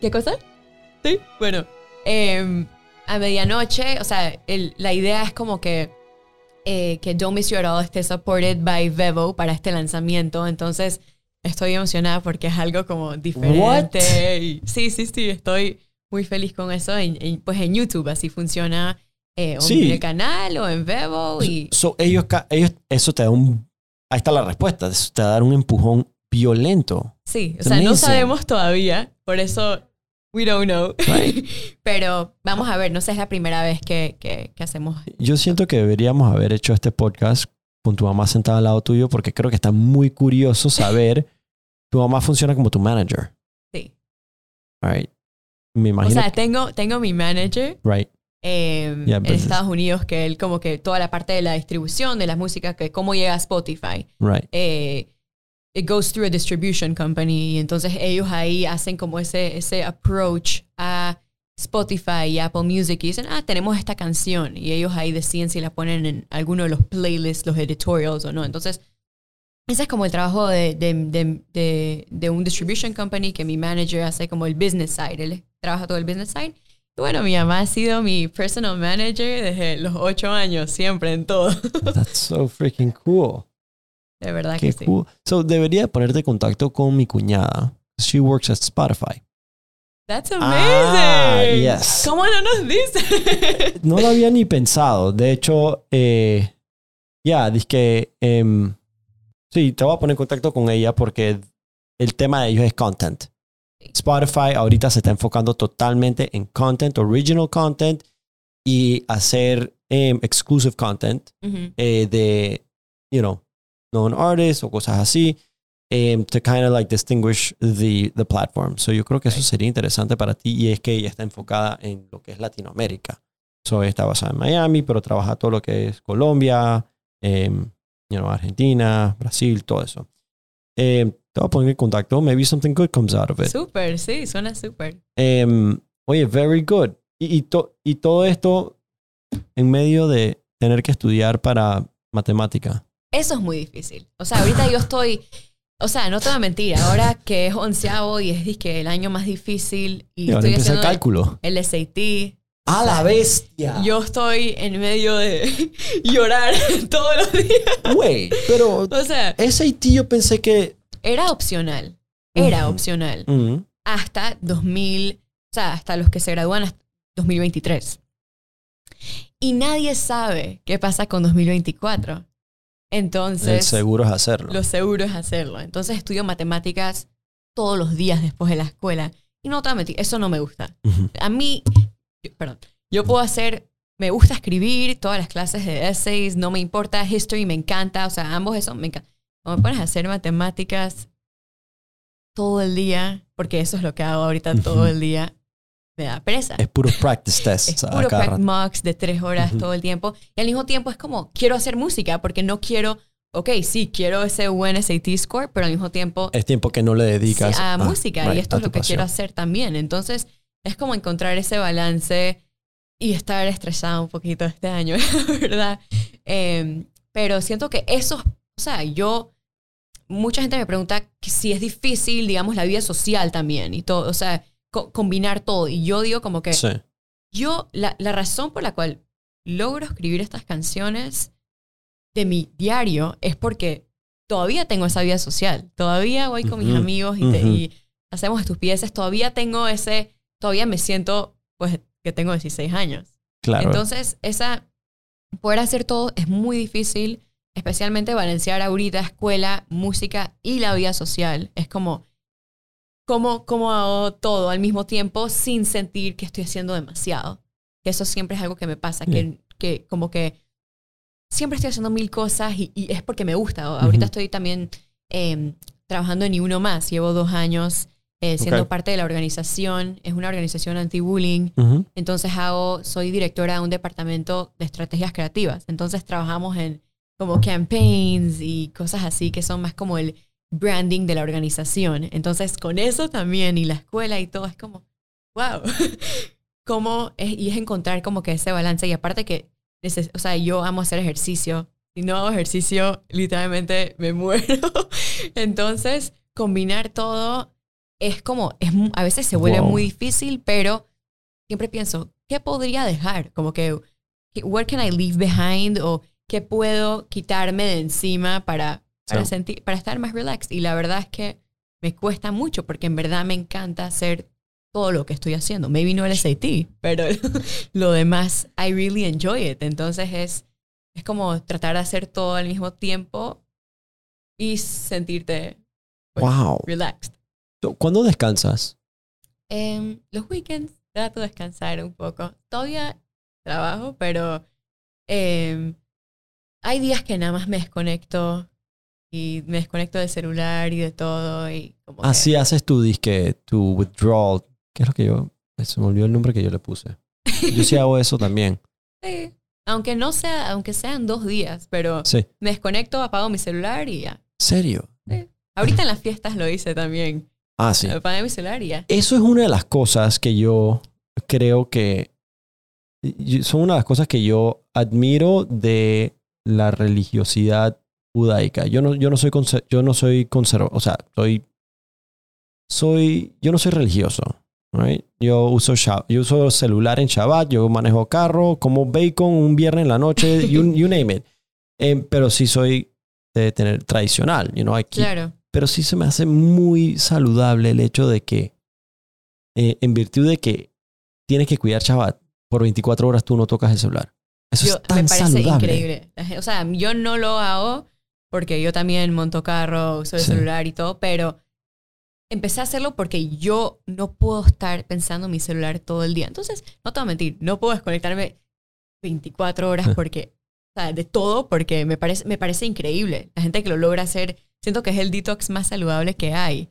¿qué cosa? Sí, bueno, em, a medianoche, o sea, el- la idea es como que eh, que Don't Miss You At All esté supported by Vevo para este lanzamiento. Entonces, estoy emocionada porque es algo como diferente. Y- sí, sí, sí, estoy muy feliz con eso. En- en- pues en YouTube así funciona eh, o Sí. en el canal o en Vevo. Y So, ellos, ellos, eso te da un, ahí está la respuesta. Te va a dar un empujón violento. Sí, o sea, no sabemos todavía, por eso we don't know. Right. Pero vamos a ver, no sé, es la primera vez que, que, que hacemos. Yo siento que deberíamos haber hecho este podcast con tu mamá sentada al lado tuyo porque creo que está muy curioso saber. tu mamá funciona como tu manager. Sí. All right. Me O imagino. sea, tengo, tengo mi manager right. Eh, Ya, en entonces- Estados Unidos, que él como que toda la parte de la distribución de la música, que cómo llega a Spotify. Right. eh, it goes through a distribution company y entonces ellos ahí hacen como ese, ese approach a Spotify y Apple Music y dicen, ah, tenemos esta canción y ellos ahí deciden si la ponen en alguno de los playlists, los editorials o no. Entonces, ese es como el trabajo de, de, de, de, de un distribution company que mi manager hace como el business side, él trabaja todo el business side. Bueno, mi mamá ha sido mi personal manager desde los ocho años, siempre en todo. That's so freaking cool. de verdad Qué que sí. cool. So, debería ponerte en contacto con mi cuñada. She works at Spotify. That's Ah, amazing. yes. ¿Cómo no nos dice? No lo había ni pensado. De hecho, eh, ya, dice que. em, sí, te voy a poner en contacto con ella porque el tema de ellos es content. Spotify ahorita se está enfocando totalmente en content, original content y hacer em, exclusive content Ujú. eh, de, you know, known artists o cosas así, um, to kind of like distinguish the, the platform. So yo creo que eso sería interesante para ti y es que ella está enfocada en lo que es Latinoamérica. So está basada en Miami, pero trabaja todo lo que es Colombia, em, you know, Argentina, Brasil, todo eso. Em, te voy a poner en contacto. Maybe something good comes out of it. Súper, sí, suena súper. Em, oye, very good. Y, y, to- y todo esto en medio de tener que estudiar para matemática. Eso es muy difícil. O sea, ahorita yo estoy, o sea, no te voy a mentir, ahora que es onceavo y es que el año más difícil y Y ahora estoy empieza el haciendo cálculo. el SAT, ¡A la bestia! yo estoy en medio de llorar todos los días. Güey, pero O sea, SAT yo pensé que... era opcional. Era opcional. Hasta 2000, o sea, hasta los que se gradúan hasta 2023. Y nadie sabe qué pasa con 2024. el Entonces, seguro es hacerlo. lo seguro es hacerlo. Entonces estudio matemáticas todos los días después de la escuela. Y no te mentir, eso no me gusta. A mí, yo- perdón, yo puedo hacer, me gusta escribir todas las clases de essays, no me importa, history me encanta, o sea, ambos eso me encanta. Cuando me pones a hacer matemáticas todo el día, porque eso es lo que hago ahorita todo Ujú. el día, me da pereza. Es puro practice test. Es a puro cada prac rato. mocks de tres horas Ujú. todo el tiempo. Y al mismo tiempo es como, quiero hacer música porque no quiero, ok, sí, quiero ese buen SAT score, pero al mismo tiempo Es tiempo que no le dedicas a ah, música right, y esto a es lo que quiero pasión. hacer también. Entonces, es como encontrar ese balance y estar estresada un poquito este año, la verdad. Eh, pero siento que eso, o sea, yo, mucha gente me pregunta que si es difícil, digamos, la vida social también y todo, o sea, co- combinar todo. Y yo digo como que Sí. yo, la, la razón por la cual logro escribir estas canciones de mi diario es porque todavía tengo esa vida social. Todavía voy con mis amigos y, te- y hacemos estupideces. Todavía tengo ese, todavía me siento, pues, que tengo 16 años. Claro. Entonces, esa, poder hacer todo es muy difícil, especialmente balancear ahorita escuela, música y la vida social. Es como, ¿cómo, cómo hago todo al mismo tiempo sin sentir que estoy haciendo demasiado? Que eso siempre es algo que me pasa, que, que como que siempre estoy haciendo mil cosas y, y es porque me gusta. Ahorita estoy también eh, trabajando en Ni Uno Más, llevo dos años eh, siendo parte de la organización, es una organización anti-bullying. Entonces hago, soy directora de un departamento de estrategias creativas. Entonces trabajamos en como campaigns y cosas así que son más como el branding de la organización. Entonces con eso también y la escuela y todo es como, wow. como es, y es encontrar como que ese balance y aparte que, o sea, yo amo hacer ejercicio. Si no hago ejercicio, literalmente me muero. Entonces, combinar todo es como, es, a veces se vuelve Wow. muy difícil, pero siempre pienso, ¿qué podría dejar? Como que, what can I leave behind? O qué puedo quitarme de encima para, para, Sí. sentir, para estar más relaxed. Y la verdad es que me cuesta mucho porque en verdad me encanta hacer todo lo que estoy haciendo. Maybe no el SAT, pero lo demás, I really enjoy it. Entonces es, es como tratar de hacer todo al mismo tiempo y sentirte pues, Wow. relaxed. ¿Cuándo descansas? Em, los weekends trato de descansar un poco. Todavía trabajo, pero em, hay días que nada más me desconecto y me desconecto del celular y de todo y como que- Así haces tu disque, tu withdrawal. ¿Qué es lo que yo? Se me olvidó el nombre que yo le puse. Yo sí hago eso también. Sí. Aunque no sea, aunque sean dos días, pero Sí. me desconecto, apago mi celular y ya. ¿Serio? Ahorita en las fiestas lo hice también. Ah, sí. Apagué mi celular y ya. Eso es una de las cosas que yo creo que son una de las cosas que yo admiro de la religiosidad judaica. Yo no, yo no soy yo no soy conservador, o sea, soy soy yo no soy religioso. right? Yo uso yo uso celular en Shabbat, yo manejo carro, como bacon un viernes en la noche, you, you name it. Em, pero sí soy de tener tradicional, you know, aquí Claro. pero sí se me hace muy saludable el hecho de que, eh, en virtud de que tienes que cuidar Shabbat, por 24 horas tú no tocas el celular. Eso Yo- es tan me parece saludable. increíble. O sea, yo no lo hago porque yo también monto carro, uso el Sí. celular y todo, pero empecé a hacerlo porque yo no puedo estar pensando en mi celular todo el día. Entonces, no te voy a mentir, no puedo desconectarme 24 horas porque, o sea, de todo porque me parece, me parece increíble. La gente que lo logra hacer, siento que es el detox más saludable que hay.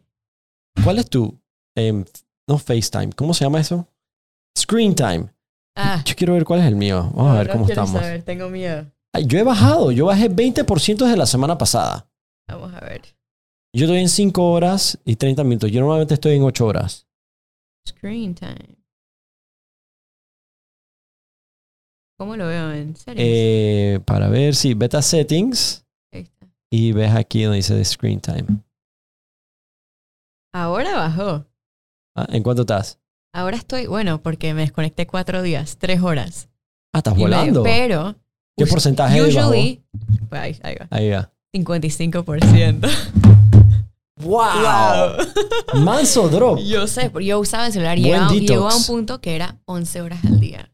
¿Cuál es tu, em, no FaceTime, ¿cómo se llama eso? Screen time. Ah, Yo quiero ver cuál es el mío. Vamos a ver no cómo quiero estamos. saber, tengo miedo. Ay, yo he bajado, yo bajé 20% desde la semana pasada. Vamos a ver. Yo estoy en 5 horas y 30 minutos. Yo normalmente estoy en 8 horas. Screen time. ¿Cómo lo veo en serio? Eh, para ver si beta settings Ahí está. y ves aquí donde dice screen time. Ahora bajó. Ah, ¿En cuánto estás? Ahora estoy, bueno, porque me desconecté cuatro días, tres horas. Ah, estás y medio, volando. pero, ¿Qué porcentaje usually, pues ahí, ahí va, Ahí va. 55%. ¡Wow! Manso drop. Yo sé, yo usaba el celular y llegó a un punto que era 11 horas al día.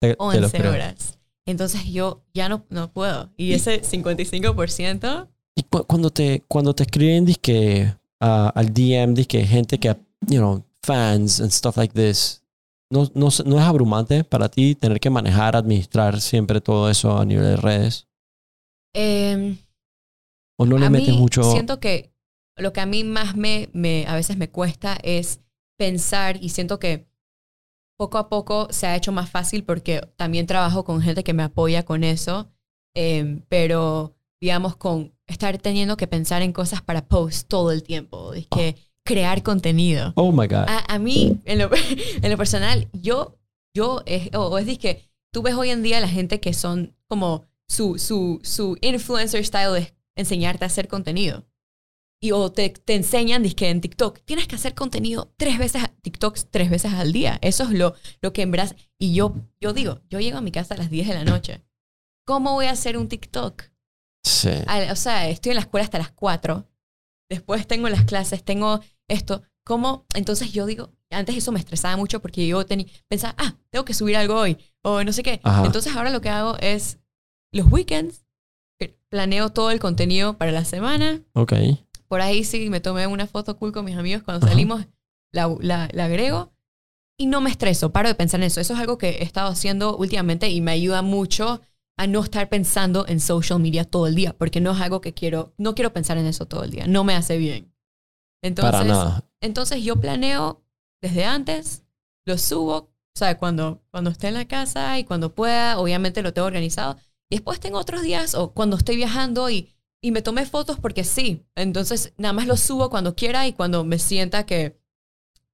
Te- te lo 11 creo. horas. Entonces yo ya no, no puedo. Y ese 55%, Y cu- cuando te, cuando te escriben disque, ah, al DM, disque gente que, you know, fans and stuff like this, ¿no, no, ¿no es abrumante para ti tener que manejar, administrar siempre todo eso a nivel de redes? eh, ¿O no le metes mucho? siento que lo que a mí más me, me a veces me cuesta es pensar y siento que poco a poco se ha hecho más fácil porque también trabajo con gente que me apoya con eso, eh, pero digamos con estar teniendo que pensar en cosas para post todo el tiempo, es que crear contenido. Oh my God. A, a mí, en lo, en lo personal, yo, yo, es, o o es que tú ves hoy en día la gente que son como su, su, su influencer style es enseñarte a hacer contenido. Y o te, te enseñan, que en TikTok, tienes que hacer contenido tres veces, TikToks tres veces al día. Eso es lo, lo que en verdad, y yo, yo digo, yo llego a mi casa a las 10 de la noche. ¿Cómo voy a hacer un TikTok? Sí. Al- o sea, estoy en la escuela hasta las 4. Después tengo las clases, tengo esto. ¿Cómo? Entonces yo digo, antes eso me estresaba mucho porque yo tenía, pensaba, ah, tengo que subir algo hoy o no sé qué. Ajá. Entonces ahora lo que hago es los weekends, eh, planeo todo el contenido para la semana. Ok. Por ahí sí me tomé una foto cool con mis amigos cuando salimos, la, la, la agrego y no me estreso, paro de pensar en eso. Eso es algo que he estado haciendo últimamente y me ayuda mucho a no estar pensando en social media todo el día, porque no es algo que quiero, no quiero pensar en eso todo el día, no me hace bien. Entonces, Para nada. entonces yo planeo desde antes, lo subo, o sea, cuando, cuando esté en la casa y cuando pueda, obviamente lo tengo organizado. Y después tengo otros días o cuando estoy viajando y, y me tomé fotos porque sí. Entonces nada más lo subo cuando quiera y cuando me sienta que,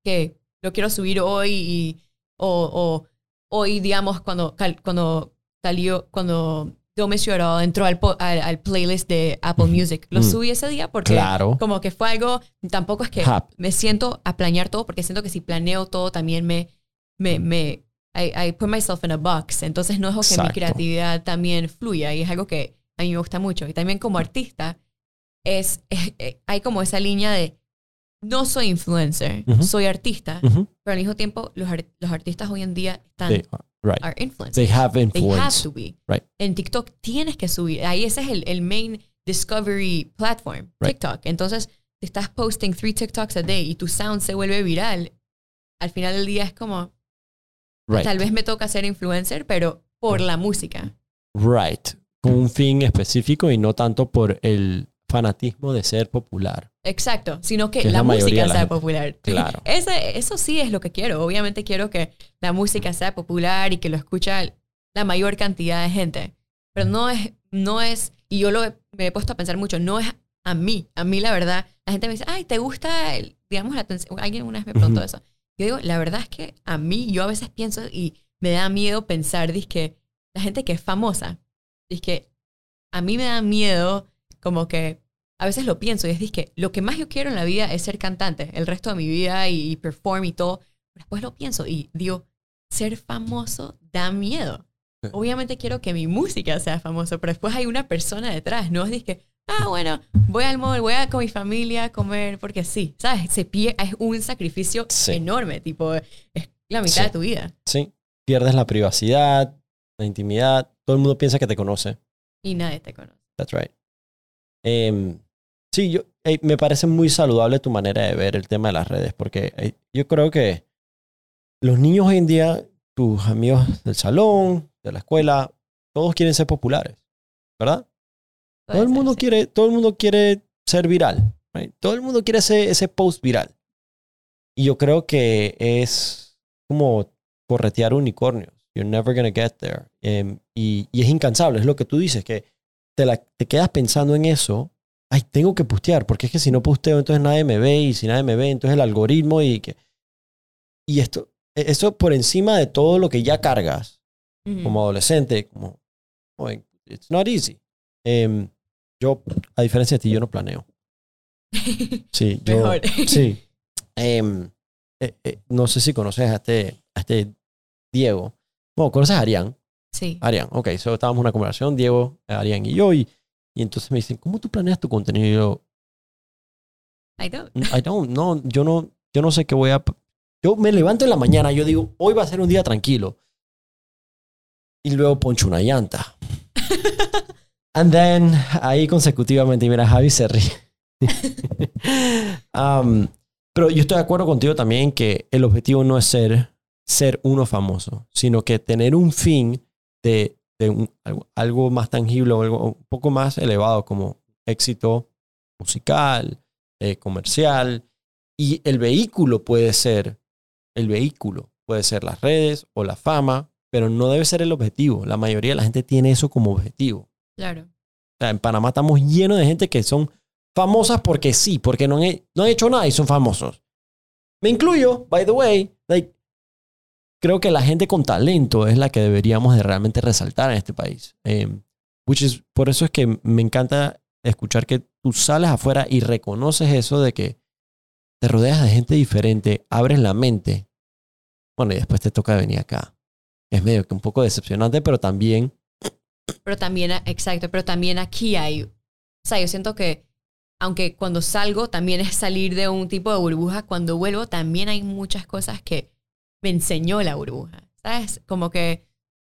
que lo quiero subir hoy y, o, o hoy, digamos, cuando, cuando salió, cuando Dome Lloró entró al, al, al playlist de Apple Music. Lo Mm. subí ese día porque Claro. como que fue algo, tampoco es que Hap. me siento a planear todo porque siento que si planeo todo también me, me, me I, I put myself in a box. Entonces no dejo que mi creatividad también fluya y es algo que a mí me gusta mucho. Y también como artista, es, es- eh, hay como esa línea de no soy influencer, soy artista, Ujú. pero al mismo tiempo los, los artistas hoy en día están, right. are influencers. They have They have influence. to be. Right. En TikTok tienes que subir. Ahí ese es el, el main discovery platform, Right. TikTok. Entonces, estás posting three TikToks a day y tu sound se vuelve viral, al final del día es como, Right. tal vez me toca ser influencer, pero por la música. Right. Con un fin específico y no tanto por el fanatismo de ser popular. Exacto, sino que, Que la, música la sea gente. popular. Claro. Ese- eso sí es lo que quiero. Obviamente quiero que la música sea popular y que lo escucha la mayor cantidad de gente. Pero no es, no es, y yo lo he- me he puesto a pensar mucho, no es a mí. A mí la verdad, la gente me dice, ay, ¿te gusta, el- digamos, la atención? Alguien una vez me preguntó Ujú. eso. Yo digo, la verdad es que a mí, yo a veces pienso y me da miedo pensar, que la gente que es famosa, que a mí me da miedo como que a veces lo pienso y es que lo que más yo quiero en la vida es ser cantante, el resto de mi vida y, y perform y todo. Después lo pienso y digo, ser famoso da miedo. Sí. Obviamente quiero que mi música sea famosa, pero después hay una persona detrás, no es que, ah, bueno, voy al mall, voy a con mi familia a comer, porque sí, ¿sabes? Se pie- es un sacrificio Sí. enorme, tipo, es la mitad Sí. de tu vida Sí. Pierdes la privacidad, la intimidad. Todo el mundo piensa que te conoce. y nadie te conoce. That's right. Em, sí, yo, me parece muy saludable tu manera de ver el tema de las redes, porque yo creo que los niños hoy en día, tus amigos del salón, de la escuela, todos quieren ser populares, ¿verdad? Todo el ser, mundo sí. quiere, todo el mundo quiere ser viral. right? Todo el mundo quiere ese, ese post viral. Y yo creo que es como corretear unicornios. You're never gonna get there. Em, y, y es incansable, es lo que tú dices, que te, la- te quedas pensando en eso. Ay, tengo que postear, porque es que si no posteo, entonces nadie me ve, y si nadie me ve, entonces el algoritmo y que... Y esto, e- eso por encima de todo lo que ya cargas Ujú. como adolescente, como, "Oye, it's not easy. Em, yo, a diferencia de ti, yo no planeo. Sí, yo, Mejor. sí. Eh, eh, no sé si conoces a este, a este Diego. Bueno, conoces a Arián. sí. Arián, ok, so estábamos en una conversación, Diego, Arián y yo, y, y entonces me dicen, ¿cómo tú planeas tu contenido? Y yo, I don't. I don't, no, yo no, yo no sé qué voy a... Yo me levanto en la mañana, yo digo, hoy va a ser un día tranquilo. Y luego poncho una llanta. And then, ahí consecutivamente, mira, Javi se ríe. Um, pero yo estoy de acuerdo contigo también que el objetivo no es ser, ser uno famoso, sino que tener un fin de, de un- algo, algo más tangible o algo un poco más elevado como éxito musical, eh, comercial. Y el vehículo puede ser, el vehículo puede ser las redes o la fama, pero no debe ser el objetivo. La mayoría de la gente tiene eso como objetivo. Claro. O sea, en Panamá estamos llenos de gente que son famosas porque sí, porque no han, no han hecho nada y son famosos. Me incluyo, by the way. Like, creo que la gente con talento es la que deberíamos de realmente resaltar en este país. Eh, which is- por eso es que me encanta escuchar que tú sales afuera y reconoces eso de que te rodeas de gente diferente, abres la mente. Bueno, y después te toca venir acá. Es medio que un poco decepcionante, pero también Pero también, exacto, pero también aquí hay, o sea, yo siento que, aunque cuando salgo también es salir de un tipo de burbuja, cuando vuelvo también hay muchas cosas que me enseñó la burbuja, ¿sabes? Como que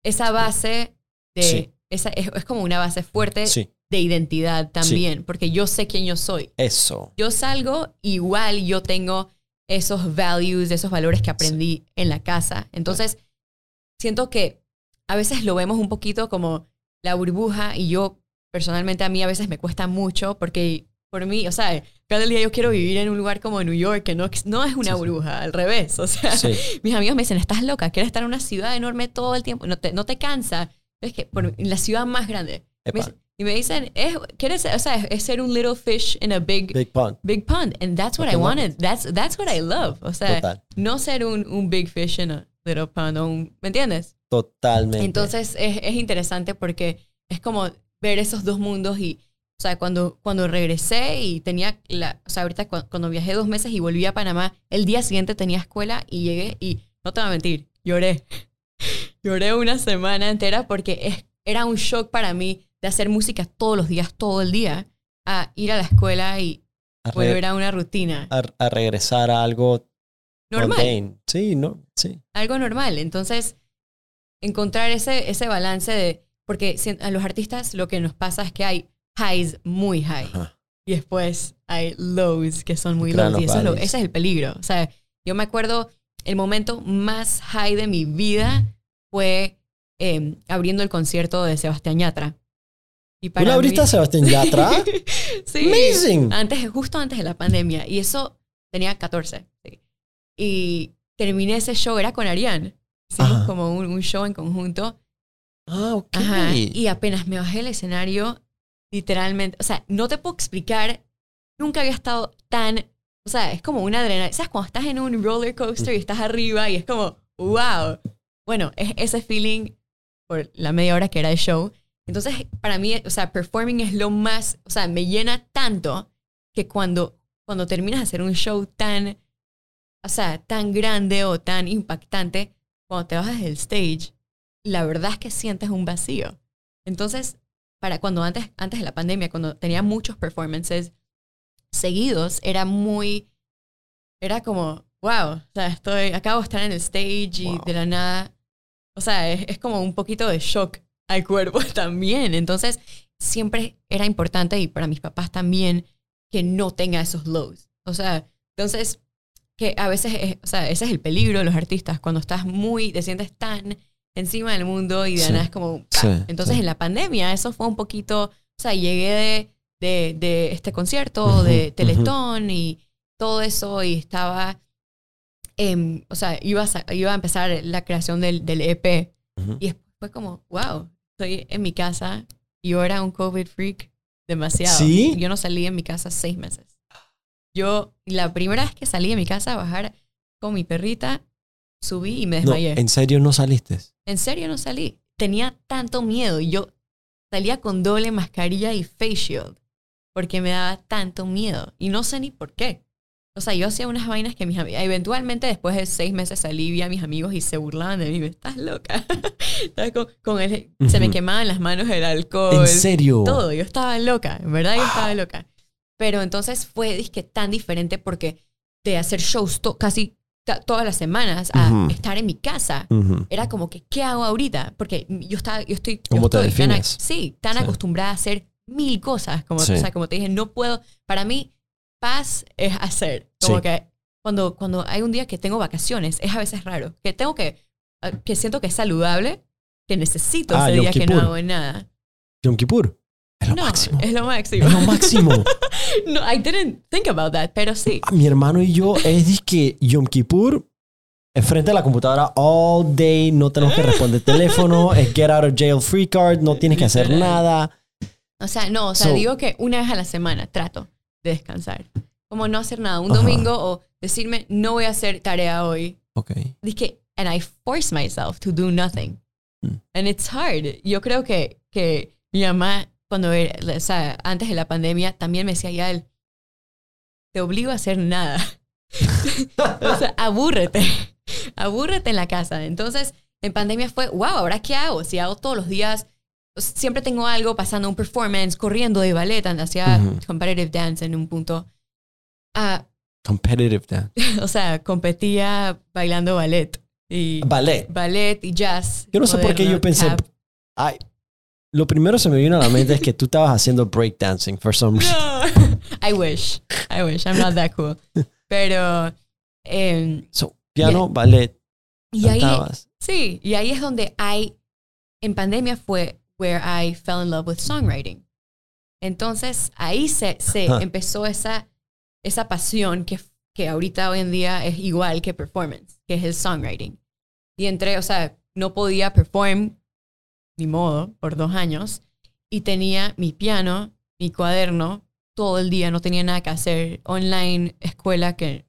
esa base de, Sí. esa, es, es como una base fuerte sí, de identidad también, porque yo sé quién yo soy. eso. Yo salgo, igual yo tengo esos values, esos valores que aprendí en la casa. Entonces, siento que a veces lo vemos un poquito como la burbuja y yo personalmente a mí a veces me cuesta mucho porque por mí, o sea, cada día yo quiero vivir en un lugar como New York, que no, no es una Sí, sí. burbuja, al revés. O sea, Sí. mis amigos me dicen, estás loca, quieres estar en una ciudad enorme todo el tiempo, no te, no te cansa. Es que por, la ciudad más grande. Me y me dicen, es, ¿quieres, o sea, es, ser un little fish in a big, Big Pond. big pond. And that's what I wanted. That's, that's what I love. O sea, Total. no ser un, un big fish in a little pond. un- ¿Me entiendes? Totalmente. Entonces es, es interesante porque es como ver esos dos mundos y, o sea, cuando, cuando regresé y tenía, la, o sea, ahorita cu- cuando viajé dos meses y volví a Panamá, el día siguiente tenía escuela y llegué y, no te voy a mentir, lloré. Lloré una semana entera porque es, era un shock para mí de hacer música todos los días, todo el día, a ir a la escuela y a, volver a una rutina a- a regresar a algo normal. Sí, no, sí. algo normal. Entonces, encontrar ese, ese balance de, porque a los artistas lo que nos pasa es que hay highs muy high. Ajá. Y después hay lows que son muy Crean lows. Y eso es lo- ese es el peligro. O sea, yo me acuerdo el momento más high de mi vida fue eh, abriendo el concierto de Sebastián Yatra. Y ¿Tú le abriste mí- a Sebastián Yatra? sí. Amazing. Antes, justo antes de la pandemia. Y eso tenía 14. sí. Y terminé ese show, era con Ariane. Hicimos Ajá. como un, un show en conjunto. Ah, ok. Ajá. Y apenas me bajé del escenario, literalmente, o sea, no te puedo explicar, nunca había estado tan, o sea, es como una adrenalina. ¿Sabes? Cuando estás en un roller coaster y estás arriba y es como, wow. Bueno, es ese feeling por la media hora que era el show. Entonces, para mí, o sea, performing es lo más, o sea, me llena tanto que cuando, cuando terminas de hacer un show tan, o sea, tan grande o tan impactante, cuando te bajas del stage, la verdad es que sientes un vacío. Entonces, para cuando antes, antes de la pandemia, cuando tenía muchos performances seguidos, era muy, era como, wow, o sea, estoy, acabo de estar en el stage y Wow. de la nada, o sea, es, es como un poquito de shock al cuerpo también. Entonces, siempre era importante y para mis papás también que no tenga esos lows. O sea, entonces, que a veces, es- o sea, ese es el peligro de los artistas, cuando estás muy, te sientes tan encima del mundo y de Sí. nada es como... Sí, Entonces, sí. en la pandemia, eso fue un poquito, o sea, llegué de, de, de este concierto, Ujú, de ujú. Teletón y todo eso y estaba, em, o sea, iba a, iba a empezar la creación del, del EP Ujú. y después fue como, wow, estoy en mi casa. Yo era un COVID freak demasiado. ¿Sí? Yo no salí de mi casa seis meses. Yo, la primera vez que salí de mi casa a bajar con mi perrita, subí y me No, desmayé. ¿en serio no saliste? En serio no salí. Tenía tanto miedo y yo salía con doble mascarilla y face shield porque me daba tanto miedo y no sé ni por qué. O sea, yo hacía unas vainas que mis amigos, eventualmente después de seis meses salí, vi a mis amigos y se burlaban de mí. Estás loca. Estaba con, con el- Se me quemaban las manos el alcohol. ¿En serio? Todo, yo estaba loca, en verdad yo estaba loca. Pero entonces fue disque tan diferente porque de hacer shows casi todas las semanas a Ujú. estar en mi casa Ujú. era como que, ¿qué hago ahorita? Porque yo, estaba, yo estoy, yo ¿Cómo te estoy tan, sí, tan Sí. acostumbrada a hacer mil cosas. Como, Sí. o sea, como te dije, no puedo, para mí, paz es hacer. Como Sí. que cuando, cuando hay un día que tengo vacaciones, es a veces raro. Que tengo que, ah, que siento que es saludable, que necesito Ah, ese Yom día que no Kippur. hago nada. Yom Kippur. Es lo no, máximo. es lo máximo. Es lo máximo. no, I didn't think about that, pero sí. Mi hermano y yo es que Yom Kippur enfrente de la computadora all day, no tenemos que responder teléfono, es get out of jail free card, no tienes que hacer nada. O sea, no, o sea, So- digo que una vez a la semana trato de descansar. Como no hacer nada. Un domingo o decirme, no voy a hacer tarea hoy. Ok. Dije, and I force myself to do nothing. Mm. And it's hard. Yo creo que, que mi mamá, cuando era, o sea, antes de la pandemia, también me decía, ya, te obligo a hacer nada. o sea, abúrrete. Abúrrete en la casa. Entonces, en pandemia fue, wow, ¿ahora qué hago? Si hago todos los días, siempre tengo algo pasando, un performance, corriendo de ballet, hacía Ujú. competitive dance en un punto. Ah, Competitive dance. o sea, competía bailando ballet. Y Ballet. ballet y jazz. Yo no sé por qué yo pensé. Ay, lo primero se me vino a la mente es que tú estabas haciendo breakdancing for some reason. No. I wish. I wish. I'm not that cool. Pero. em, So, piano, ballet, y ahí. cantabas. Sí, y ahí es donde I. En pandemia fue where I fell in love with songwriting. Entonces ahí se, se Ajá. empezó esa, esa pasión que, que ahorita hoy en día es igual que performance, que es el songwriting. Y entré, o sea, no podía perform, ni modo, por dos años. Y tenía mi piano, mi cuaderno, todo el día, no tenía nada que hacer. Online, escuela que...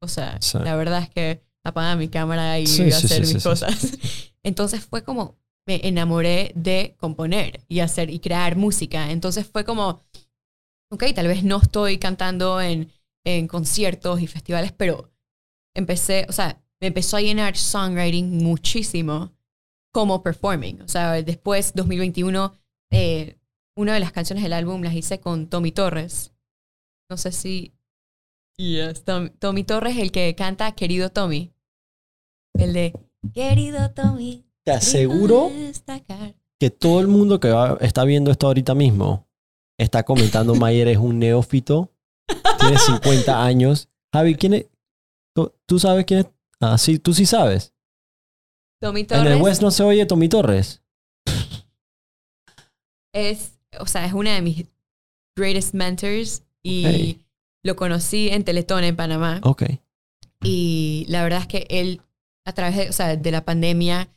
O sea, Sí. la verdad es que apagaba mi cámara y Sí, iba a sí, hacer mis cosas. Entonces fue como, me enamoré de componer y hacer y crear música. Entonces fue como, ok, tal vez no estoy cantando en, en conciertos y festivales, pero empecé, o sea, me empezó a llenar songwriting muchísimo como performing. O sea, después, 2021, eh, una de las canciones del álbum las hice con Tommy Torres. No sé si... Yes, Tom- Tommy Torres, el que canta Querido Tommy. El de Querido Tommy. Te aseguro déjame destacar". que todo el mundo que va- está viendo esto ahorita mismo está comentando Mayer es un neófito, tiene 50 años. Javi, ¿quién es? ¿Tú, tú sabes quién es? Ah, sí, tú sí sabes. Tommy En el Torres West no se oye Tommy Torres. es, o sea, es una de mis greatest mentors y Ok. lo conocí en Teletón en Panamá. Ok. Y la verdad es que él, a través de, o sea, de la pandemia,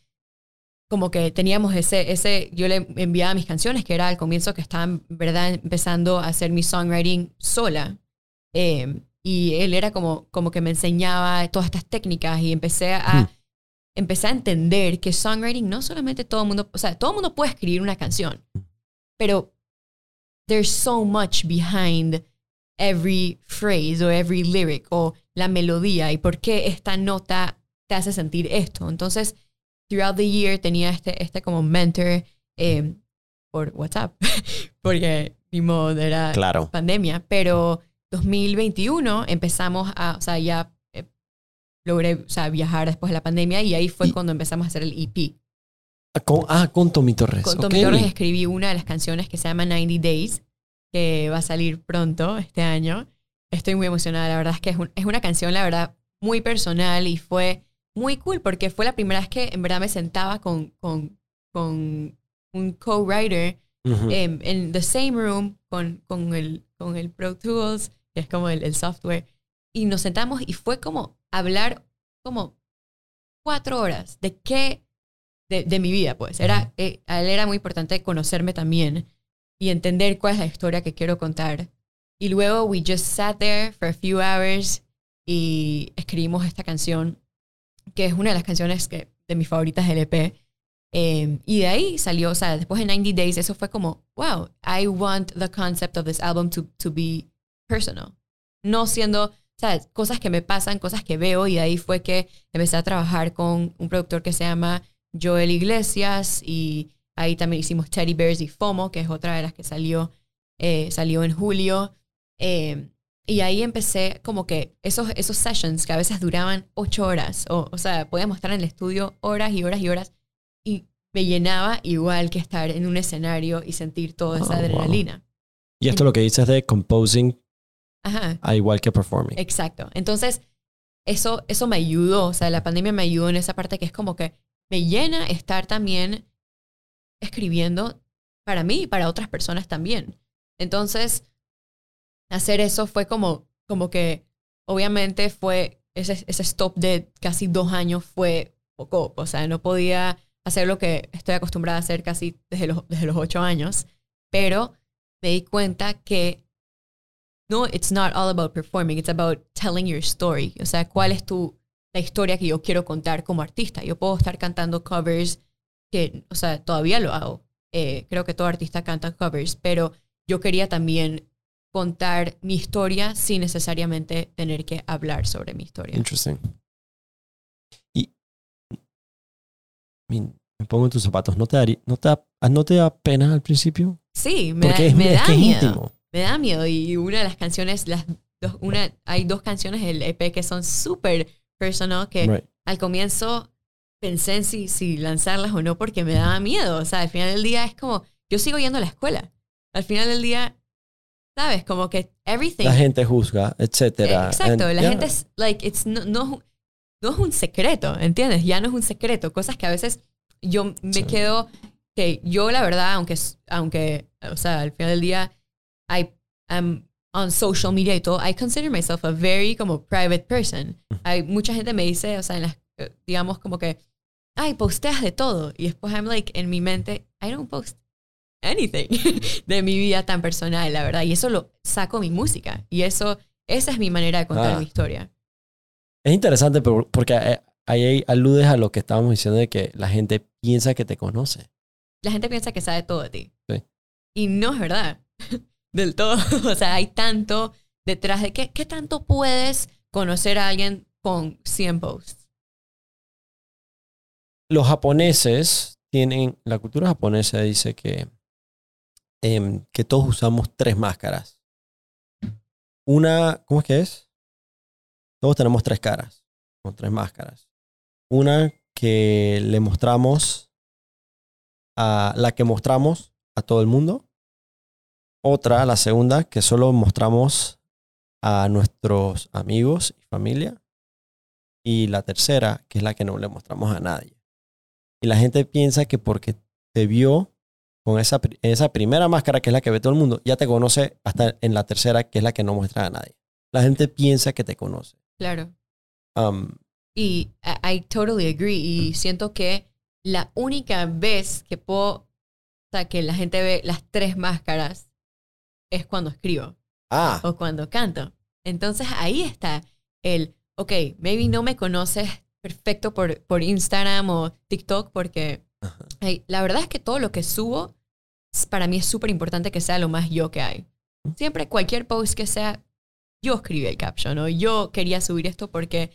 como que teníamos ese, ese, yo le enviaba mis canciones, que era al comienzo que estaba, en verdad, empezando a hacer mi songwriting sola. Eh, y él era como, como que me enseñaba todas estas técnicas y empecé a, Hmm. Empecé a entender que songwriting no solamente todo el mundo, o sea, todo el mundo puede escribir una canción, pero there's so much behind every phrase o every lyric o la melodía y por qué esta nota te hace sentir esto. Entonces, throughout the year tenía este, este como mentor eh, por WhatsApp, porque ni modo era Claro. pandemia, pero 2021 empezamos a, o sea, ya logré, o sea, viajar después de la pandemia y ahí fue Y- cuando empezamos a hacer el EP. Ah, con, ah, con Tommy Torres. Con. Tommy Torres escribí una de las canciones que se llama 90 Days, que va a salir pronto este año. Estoy muy emocionada, la verdad es que es, un- es una canción, la verdad, muy personal y fue muy cool porque fue la primera vez que en verdad me sentaba con, con, con un co-writer em, en the same room con, con, el, con el Pro Tools, que es como el, el software, y nos sentamos y fue como hablar como cuatro horas de qué, de, de mi vida, pues. Era, eh, a él era muy importante conocerme también y entender cuál es la historia que quiero contar. Y luego we just sat there for a few hours y escribimos esta canción, que es una de las canciones que, de mis favoritas del EP. Eh, y de ahí salió, o sea, después de 90 Days, eso fue como, wow, I want the concept of this album to, to be personal. No siendo, ¿sabes? Cosas que me pasan, cosas que veo, y de ahí fue que empecé a trabajar con un productor que se llama Joel Iglesias, y ahí también hicimos Teddy Bears y FOMO, que es otra de las que salió, eh, salió en julio. Eh, y ahí empecé como que esos, esos sessions que a veces duraban ocho horas, o, o sea, podíamos estar en el estudio horas y horas y horas, y me llenaba igual que estar en un escenario y sentir toda esa Oh, wow. adrenalina. Y esto lo que dices de composing, Ajá, a igual que performing. exacto. Entonces, eso, eso me ayudó, o sea, la pandemia me ayudó en esa parte que es como que me llena estar también escribiendo para mí y para otras personas también. Entonces, hacer eso fue como, como que, obviamente fue, ese, ese stop de casi dos años fue poco, o sea, no podía hacer lo que estoy acostumbrada a hacer casi desde los, desde los ocho años, pero me di cuenta que no, it's not all about performing, it's about telling your story. O sea, cuál es tu, la historia que yo quiero contar como artista. Yo puedo estar cantando covers que, o sea, todavía lo hago. Eh, creo que todo artista canta covers, pero yo quería también contar mi historia sin necesariamente tener que hablar sobre mi historia. Interesting. Y me pongo en tus zapatos. ¿No te, daría- no te, da, no te da pena al principio? Sí, me Porque da, es, me es que es íntimo. Me da miedo y una de las canciones, las dos, una, hay dos canciones del EP que son súper personal que Right. al comienzo pensé en si, si lanzarlas o no porque me daba miedo. O sea, al final del día es como, yo sigo yendo a la escuela. Al final del día, ¿sabes? Como que everything. La gente juzga, Eh, etcétera. Exacto, And- la yeah. gente es, like, it's no, no, no es un secreto, ¿entiendes? Ya no es un secreto. Cosas que a veces yo me Sí. quedo, que yo la verdad, aunque, aunque, o sea, al final del día, I am on social media y todo, I consider myself a very como private person. Hay mucha gente me dice, o sea, en las, eh, digamos como que, ay, posteas de todo. Y después I'm like, en mi mente, I don't post anything de mi vida tan personal, la verdad. Y eso lo saco mi música. Y eso, esa es mi manera de contar Ah. mi historia. Es interesante porque eh, ahí aludes a lo que estábamos diciendo de que la gente piensa que te conoce. La gente piensa que sabe todo de ti. Sí. Y no es verdad. Del todo. O sea, hay tanto detrás de qué, qué tanto puedes conocer a alguien con 100 posts. Los japoneses tienen, la cultura japonesa dice que, em, que todos usamos tres máscaras. Una, ¿cómo es que es? Todos tenemos tres caras, o tres máscaras. Una que le mostramos a la que mostramos a todo el mundo. Otra, la segunda, que solo mostramos a nuestros amigos y familia. Y la tercera, que es la que no le mostramos a nadie. Y la gente piensa que porque te vio con esa, esa primera máscara, que es la que ve todo el mundo, ya te conoce hasta en la tercera, que es la que no muestra a nadie. La gente piensa que te conoce. Claro. Um, Y I, I totally agree. Y siento que la única vez que puedo, o sea, que la gente ve las tres máscaras es cuando escribo ah, o cuando canto. Entonces ahí está el, ok, maybe no me conoces perfecto por, por Instagram o TikTok porque la verdad es que todo lo que subo para mí es súper importante que sea lo más yo que hay. Siempre cualquier post que sea, yo escribí el caption o yo quería subir esto porque,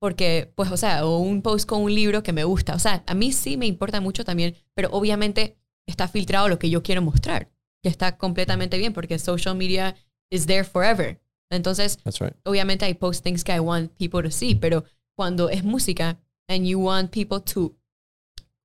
porque, pues, o sea, o un post con un libro que me gusta. O sea, a mí sí me importa mucho también, pero obviamente está filtrado lo que yo quiero mostrar, que está completamente bien porque social media is there forever. Entonces, that's right. obviamente hay post things que I want people to see, pero cuando es música and you want people to,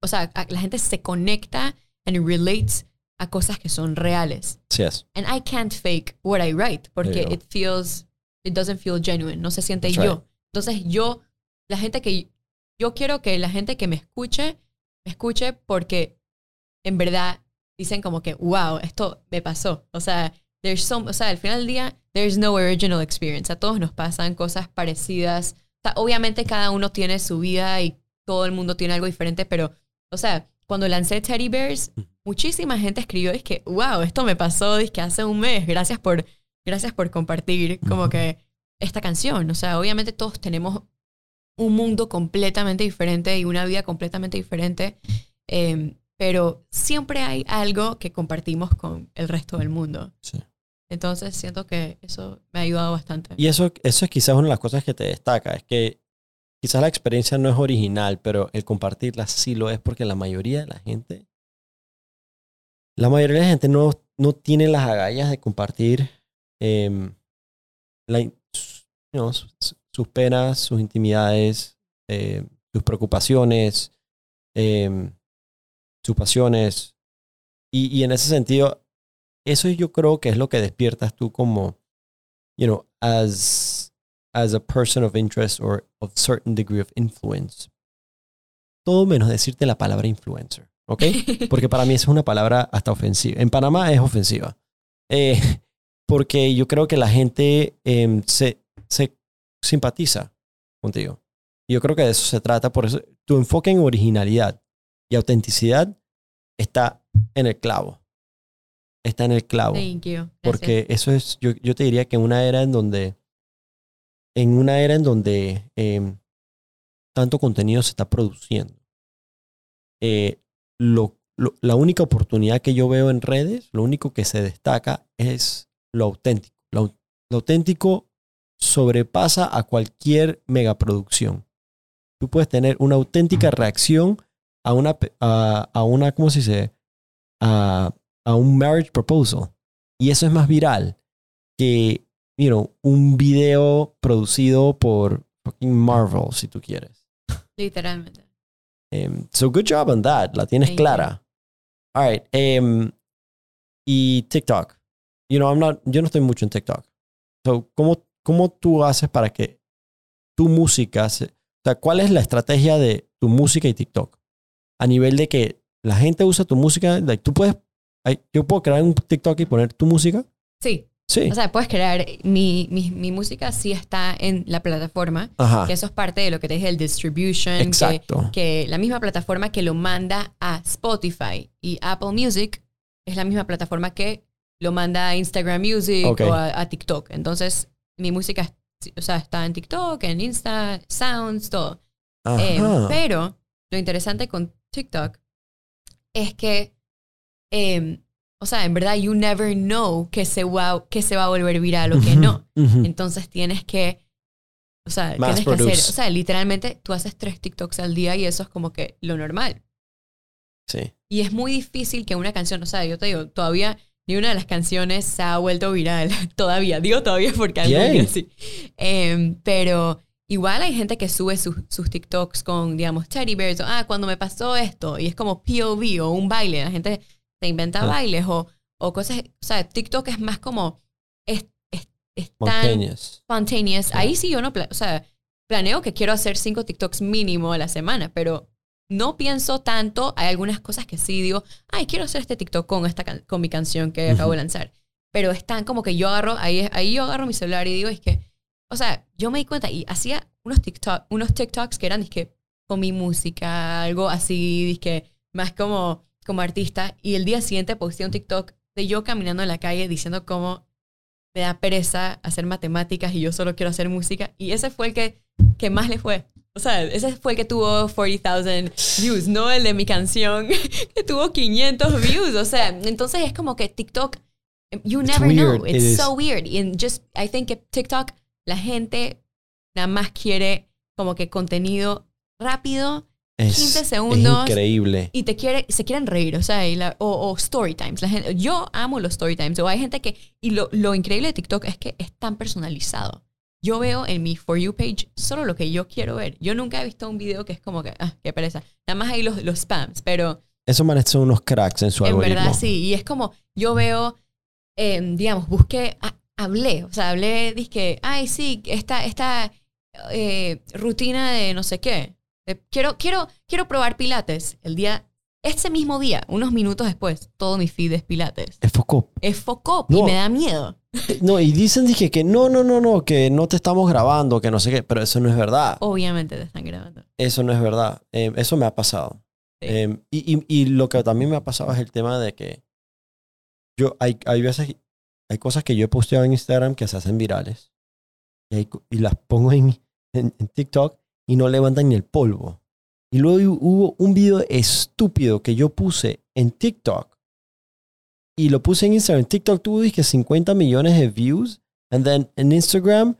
o sea, la gente se conecta and relates a cosas que son reales. Sí es. And I can't fake what I write porque it feels, it doesn't feel genuine, no se siente That's yo. right. Entonces yo, la gente que, yo quiero que la gente que me escuche, me escuche porque en verdad dicen como que, wow, esto me pasó. O sea, there's some, o sea, al final del día, there's no original experience. A todos nos pasan cosas parecidas. O sea, obviamente cada uno tiene su vida y todo el mundo tiene algo diferente, pero, o sea, cuando lancé Teddy Bears, muchísima gente escribió, es que, wow, esto me pasó, es que hace un mes, gracias por, gracias por compartir como que esta canción. O sea, obviamente todos tenemos un mundo completamente diferente y una vida completamente diferente, eh, pero siempre hay algo que compartimos con el resto del mundo. Sí. Entonces siento que eso me ha ayudado bastante. Y eso, eso es quizás una de las cosas que te destaca, es que quizás la experiencia no es original, pero el compartirla sí lo es porque la mayoría de la gente, la mayoría de la gente no, no tiene las agallas de compartir em, la in- s- you know, sus, sus penas, sus intimidades, eh, sus preocupaciones, em, sus pasiones. Y, y en ese sentido, eso yo creo que es lo que despiertas tú como, you know, as as a person of interest or of certain degree of influence. Todo menos decirte la palabra influencer, ¿ok? Porque para mí es una palabra hasta ofensiva. En Panamá es ofensiva. Eh, porque yo creo que la gente em, se, se simpatiza contigo. Y yo creo que de eso se trata. Por eso tu enfoque en originalidad y autenticidad está en el clavo. Está en el clavo. Thank you. Porque eso es, yo, yo te diría que en una era en donde, en una era en donde em, tanto contenido se está produciendo, eh, lo, lo- la única oportunidad que yo veo en redes, lo único que se destaca es lo auténtico. Lo, lo auténtico sobrepasa a cualquier megaproducción. Tú puedes tener una auténtica reacción a una, a, a una ¿cómo se dice? A, a un marriage proposal. Y eso es más viral que, you know, un video producido por fucking Marvel, si tú quieres. Literalmente. Um, so good job on that. La tienes Thank you. clara. All right. um, y TikTok. You know, I'm not, yo no estoy mucho en TikTok. So, ¿cómo, ¿cómo tú haces para que tu música, se, o sea, cuál es la estrategia de tu música y TikTok? A nivel de que la gente usa tu música, like, tú puedes, yo puedo crear un TikTok y poner tu música. Sí, Sí. o sea, puedes crear, mi, mi, mi música sí está en la plataforma, Ajá. que eso es parte de lo que te dije, el distribution, Exacto. que la misma plataforma que lo manda a Spotify y Apple Music es la misma plataforma que lo manda a Instagram Music o a, a TikTok. Entonces, mi música o sea, está en TikTok, en Insta, Sounds, todo. Eh, pero lo interesante con TikTok es que, eh, o sea, en verdad, you never know que se va, que se va a volver viral o que no. Entonces tienes que, o sea, Mass tienes que hacer, o sea, literalmente tú haces tres TikToks al día y eso es como que lo normal. Sí. Y es muy difícil que una canción, o sea, yo te digo, todavía ni una de las canciones se ha vuelto viral. todavía, digo todavía porque algo así. Em, pero igual hay gente que sube sus, sus TikToks con, digamos, teddy bears, o, ah, cuando me pasó esto, y es como POV o un baile, la gente se inventa Ah. bailes o, o cosas, o sea, TikTok es más como, es, es, es tan Spontaneous. spontaneous. Ahí sí yo no, o sea, planeo que quiero hacer cinco TikToks mínimo a la semana, pero no pienso tanto. Hay algunas cosas que sí digo, ay, quiero hacer este TikTok con, esta con mi canción que acabo de lanzar. Pero están como que yo agarro, ahí, ahí yo agarro mi celular y digo, es que, o sea, yo me di cuenta y hacía unos, TikTok, unos TikToks que eran, que con mi música, algo así, que más como, como artista. Y el día siguiente posté un TikTok de yo caminando en la calle diciendo cómo me da pereza hacer matemáticas y yo solo quiero hacer música. Y ese fue el que, que más le fue. O sea, ese fue el que tuvo 40,000 views, no el de mi canción que tuvo 500 views. O sea, entonces es como que TikTok, you never know. It It's is. so weird. And just, I think TikTok, la gente nada más quiere como que contenido rápido Es, 15 es segundos. increíble. y te quiere, se quieren reír, o sea, la- o, o story times. La gente, yo amo los story times. O hay gente que, y lo, lo increíble de TikTok es que es tan personalizado. Yo veo en mi For You page solo lo que yo quiero ver. Yo nunca he visto un video que es como que, ah, qué pereza. Nada más hay los, los spams, pero Esos manes son unos cracks en su en algoritmo. verdad sí. Y es como, yo veo, eh, digamos, busqué, ah, hablé, o sea, hablé, dije, ay, sí, esta, esta eh, rutina de no sé qué. Eh, quiero, quiero, quiero probar pilates. El día, ese mismo día, unos minutos después, todo mi feed es pilates. Es foco. Es Focop No. y me da miedo. No, y dicen dije que no, no, no, no, que no te estamos grabando, que no sé qué, pero eso no es verdad. Obviamente te están grabando. Eso no es verdad. Eh, eso me ha pasado. Sí. Eh, y, y- y lo que también me ha pasado es el tema de que yo hay, hay veces, hay cosas que yo he posteado en Instagram que se hacen virales y, hay co- y las pongo en, en, en TikTok y no levantan ni el polvo. Y luego hu- hubo un video estúpido que yo puse en TikTok y lo puse en Instagram. TikTok tuvo dije 50 millones de views and then en Instagram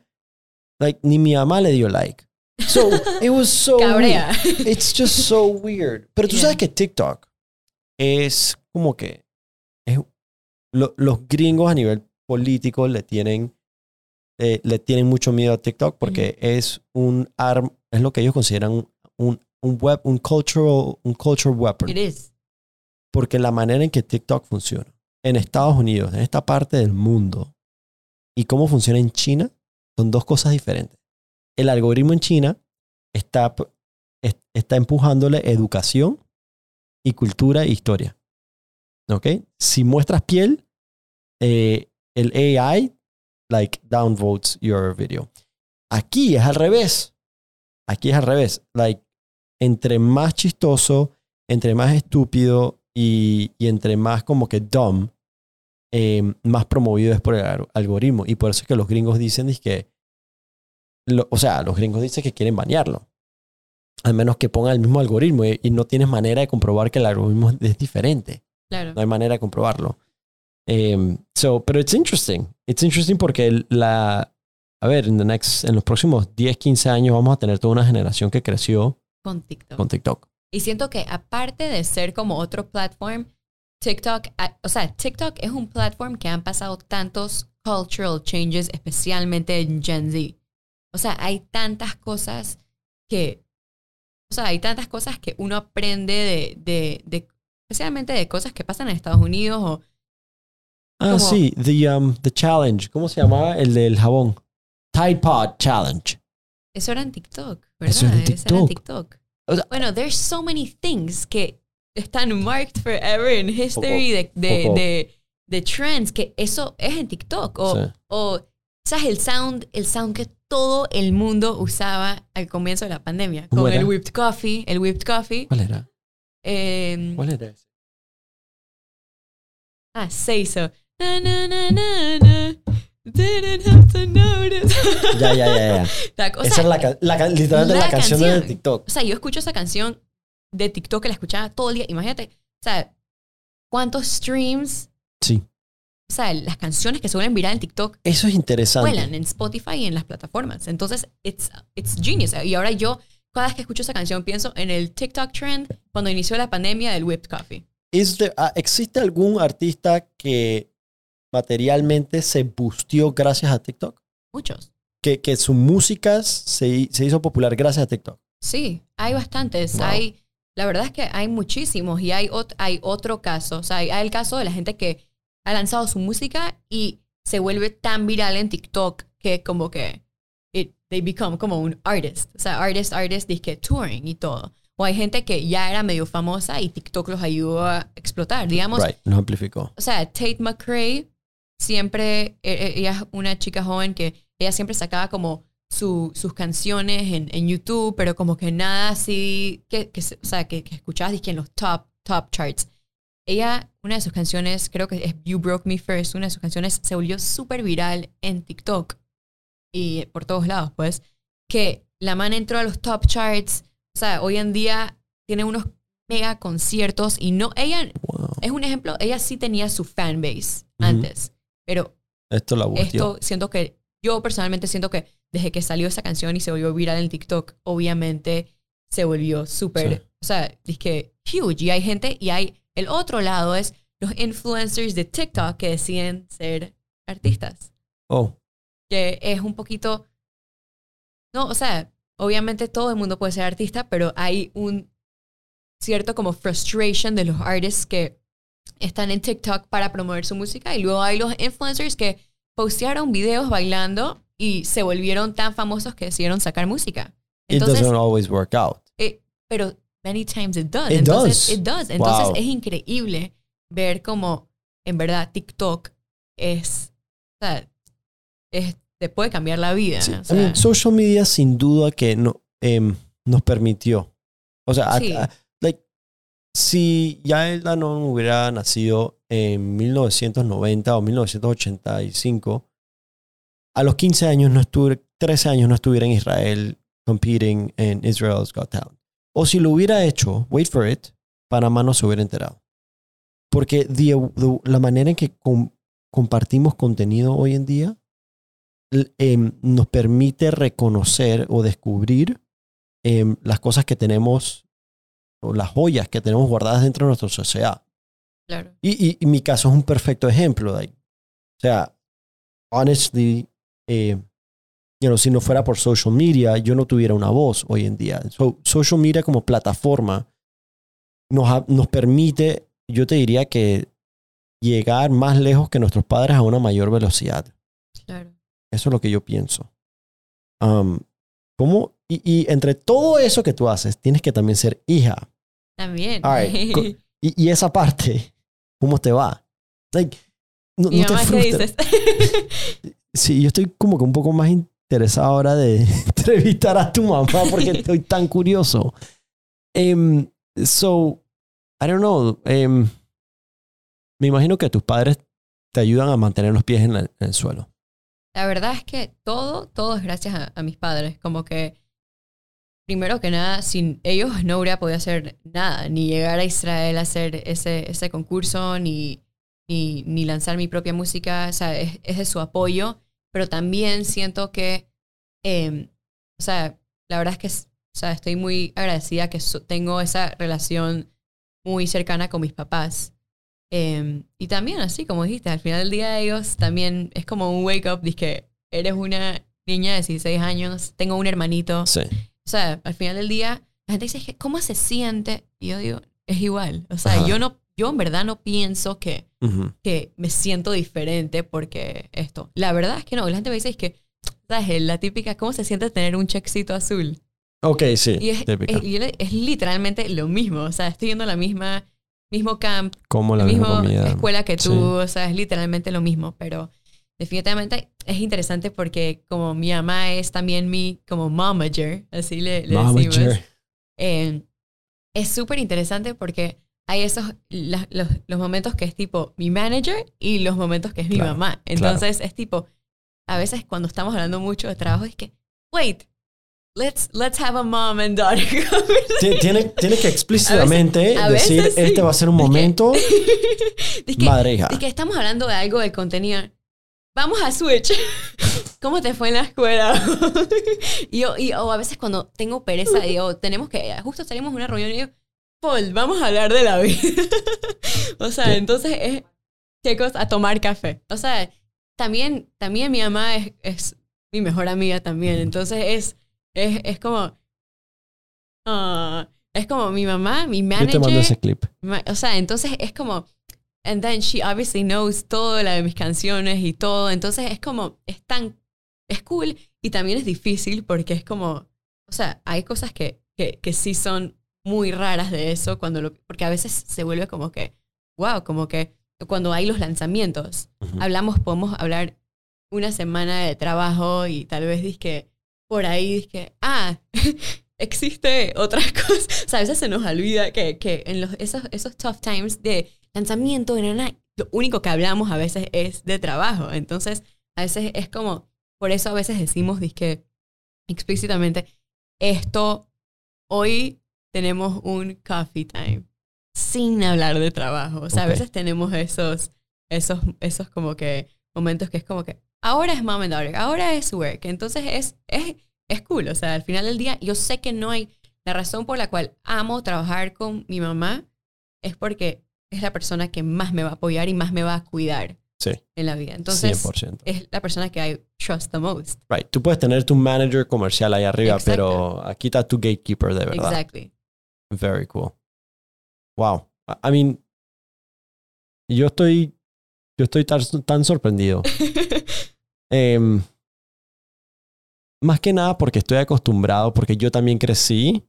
like ni mi mamá le dio like. So it was so weird. Cabrea. It's just so weird. Pero tú Yeah. sabes que TikTok es como que es, lo- los gringos a nivel político le tienen eh, le tienen mucho miedo a TikTok porque es un arm es lo que ellos consideran un, un, un web un cultural un cultural weapon It is. porque la manera en que TikTok funciona en Estados Unidos en esta parte del mundo y cómo funciona en China son dos cosas diferentes el algoritmo en China está, está empujándole educación y cultura e historia. ¿Ok? Si muestras piel, eh, el AI, like, downvotes your video. Aquí es al revés. Aquí es al revés. Like, entre más chistoso, entre más estúpido y, y entre más como que dumb, eh, más promovido es por el al- algoritmo. Y por eso es que los gringos dicen es que o sea, los gringos dicen que quieren banearlo. Al menos que ponga el mismo algoritmo y, y no tienes manera de comprobar que el algoritmo es diferente. Claro. No hay manera de comprobarlo. Em, so, pero it's interesting. It's interesting porque la, a ver, en, the next, en los próximos 10, 15 años vamos a tener toda una generación que creció Con TikTok. con TikTok. Y siento que aparte de ser como otro platform, TikTok, o sea, TikTok es un platform que han pasado tantos cultural changes, especialmente en Gen Z. O sea, hay tantas cosas que, o sea, hay tantas cosas que uno aprende de, de, de especialmente de cosas que pasan en Estados Unidos o Ah, Como- sí, the, um, the challenge. ¿Cómo se llamaba? El del jabón. Tide Pod Challenge. eso era en TikTok, ¿verdad? Eso era en Eso era TikTok. en TikTok. O sea- bueno, there's so many things que están marked forever in history de, de, Poco. de, de trends, que eso es en TikTok. O, Sí. o ¿sabes? El sound, el sound que todo el mundo usaba al comienzo de la pandemia. ¿Cómo Con era? el whipped coffee, el whipped coffee. ¿Cuál era? Eh, ¿Cuál era ese? ah, Seiso. Na, na, na, na, na. Didn't have to notice. Ya, ya, ya, ya. Esa es la, ca- la ca- literalmente la, la canción de canción. TikTok. O sea, yo escucho esa canción de TikTok que la escuchaba todo el día. Imagínate, o sea, cuántos streams, Sí. o sea, las canciones que se vuelven viral en TikTok Eso es interesante. vuelan en Spotify y en las plataformas. Entonces, it's, it's genius. Y ahora yo, cada vez que escucho esa canción, pienso en el TikTok trend cuando inició la pandemia del whipped coffee. There- ah, ¿Existe algún artista que materialmente se bustió gracias a TikTok? Muchos. que, que su música se, se hizo popular gracias a TikTok. Sí, hay bastantes. Wow. Hay, la verdad es que hay muchísimos y hay, ot- hay otro caso. O sea, hay, hay el caso de la gente que ha lanzado su música y se vuelve tan viral en TikTok que como que they become como un artist. O sea, artist, artist, que touring y todo. O hay gente que ya era medio famosa y TikTok los ayudó a explotar. Digamos, Right, nos amplificó. o sea, Tate McRae siempre, e- e- ella es una chica joven que ella siempre sacaba como su- sus canciones en, en YouTube, pero como que nada así, que, que o sea, que, que escuchabas dizque, en los top, top charts. Ella, una de sus canciones, creo que es You Broke Me First, una de sus canciones se volvió súper viral en TikTok y por todos lados, pues, que la man entró a los top charts, o sea, hoy en día tiene unos mega conciertos y no, ella Wow. es un ejemplo, ella sí tenía su fanbase Ujú. antes, pero Esto la volteó. esto siento que, yo personalmente siento que desde que salió esa canción y se volvió viral en TikTok, obviamente se volvió súper, Sí. o sea, es que huge. Y hay gente, y hay, el otro lado es los influencers de TikTok que deciden ser artistas, Oh, que es un poquito, no, o sea, obviamente todo el mundo puede ser artista, pero hay un cierto como frustration de los artists que están en TikTok para promover su música y luego hay los influencers que postearon videos bailando y se volvieron tan famosos que decidieron sacar música. it Entonces, doesn't always work out. eh, pero many times it does. It Entonces, does. it does. Entonces Wow. es increíble ver cómo en verdad TikTok es, o sea, es, te puede cambiar la vida. Sí, o sea, social media sin duda que no, em, nos permitió. O sea, a- Sí. a- like, si Yaelda no hubiera nacido en 1990 o 1985, a los 15 años no estuve, 13 años no estuviera en Israel competing en Israel's Got Talent. O si lo hubiera hecho, wait for it, Panamá no se hubiera enterado. Porque the- the- la manera en que com- compartimos contenido hoy en día em, nos permite reconocer o descubrir em, las cosas que tenemos o las joyas que tenemos guardadas dentro de nuestra sociedad. claro. Y, y- y mi caso es un perfecto ejemplo. like, o sea, honestly, eh, you know, si no fuera por social media, yo no tuviera una voz hoy en día. So, social media como plataforma nos, nos permite, yo te diría que llegar más lejos que nuestros padres a una mayor velocidad. Claro. Eso es lo que yo pienso. Um, ¿cómo? Y, y entre todo eso que tú haces, tienes que también ser hija. También. All right, co- Y, y esa parte, ¿cómo te va? Like, no, Mi no te mamá, ¿qué frustra. dices? Sí, yo estoy como que un poco más interesado ahora de entrevistar a tu mamá porque estoy tan curioso. Em, so, I don't know. em, me imagino que tus padres te ayudan a mantener los pies en, la- en el suelo. La verdad es que todo, todo es gracias a, mis padres. Como que, primero que nada, sin ellos no hubiera podido hacer nada, ni llegar a Israel a hacer ese, ese concurso, ni, ni, lanzar mi propia música. O sea, es, de su apoyo, pero también siento que, eh, o sea, la verdad es que o sea, estoy muy agradecida que so- tengo esa relación muy cercana con mis papás. Eh, y también, así como dijiste, al final del día ellos también es como un wake up, que eres una niña de 16 años, tengo un hermanito. Sí. O sea, al final del día, la gente dice, "¿Qué- ¿cómo se siente? Y yo digo, es igual. O sea, Ajá. yo no, yo en verdad no pienso que, Ujú. que me siento diferente porque esto. La verdad es que no. La gente me dice, es que, ¿sabes? La típica, ¿cómo se siente tener un checkcito azul? Ok, sí. Y es, es- le- es literalmente lo mismo. O sea, estoy yendo a la misma, mismo camp, Como la misma escuela que tú, Sí. o sea, es literalmente lo mismo, pero definitivamente es interesante porque como mi mamá es también mi como momager, así le, le decimos, eh, es súper interesante porque hay esos, la- los, los momentos que es tipo mi manager y los momentos que es mi Claro, mamá. Entonces es tipo, a veces cuando estamos hablando mucho de trabajo es que, wait, let's, let's have a mom and daughter Tiene, tiene que explícitamente a veces decir, sí. este va a ser un momento Es que- madre hija. Es que estamos hablando de algo de contenido. Vamos a Switch. ¿Cómo te fue en la escuela? y yo, y, o a veces cuando tengo pereza, digo, tenemos que, justo salimos de una reunión y digo, Paul, vamos a hablar de la vida. o sea, entonces es, chicos, a tomar café. O sea, también, también mi mamá es, es mi mejor amiga también. Entonces es, es, es como, ah, es como mi mamá, mi Yo manager. te mando ese clip. Ma- O sea, entonces es como. And then she obviously knows todo la de mis canciones y todo. Entonces es como. Es tan. Es cool y también es difícil porque es como. O sea, hay cosas que, que, que sí son muy raras de eso. cuando lo, Porque a veces se vuelve como que. Wow, como que cuando hay los lanzamientos. Ujú. Hablamos, podemos hablar una semana de trabajo y tal vez que por ahí que ah, existe otras cosas. O sea, a veces se nos olvida que, que en los, esos, esos tough times de lanzamiento, de nana, lo único que hablamos a veces es de trabajo. Entonces, a veces es como, por eso a veces decimos que explícitamente, esto, hoy tenemos un coffee time sin hablar de trabajo. O sea, a veces tenemos esos, esos, esos como que momentos que es como que ahora es mom and daughter, ahora es work. Entonces es, es, es cool. O sea, al final del día, yo sé que no hay. La razón por la cual amo trabajar con mi mamá es porque es la persona que más me va a apoyar y más me va a cuidar Sí, en la vida. Entonces, 100%. es la persona que I trust the most. Right. Tú puedes tener tu manager comercial ahí arriba, Exacto. pero aquí está tu gatekeeper de verdad. Exactly. Very cool. Wow. I- I mean, yo estoy, yo estoy tan, tan sorprendido. Em, más que nada porque estoy acostumbrado, porque yo también crecí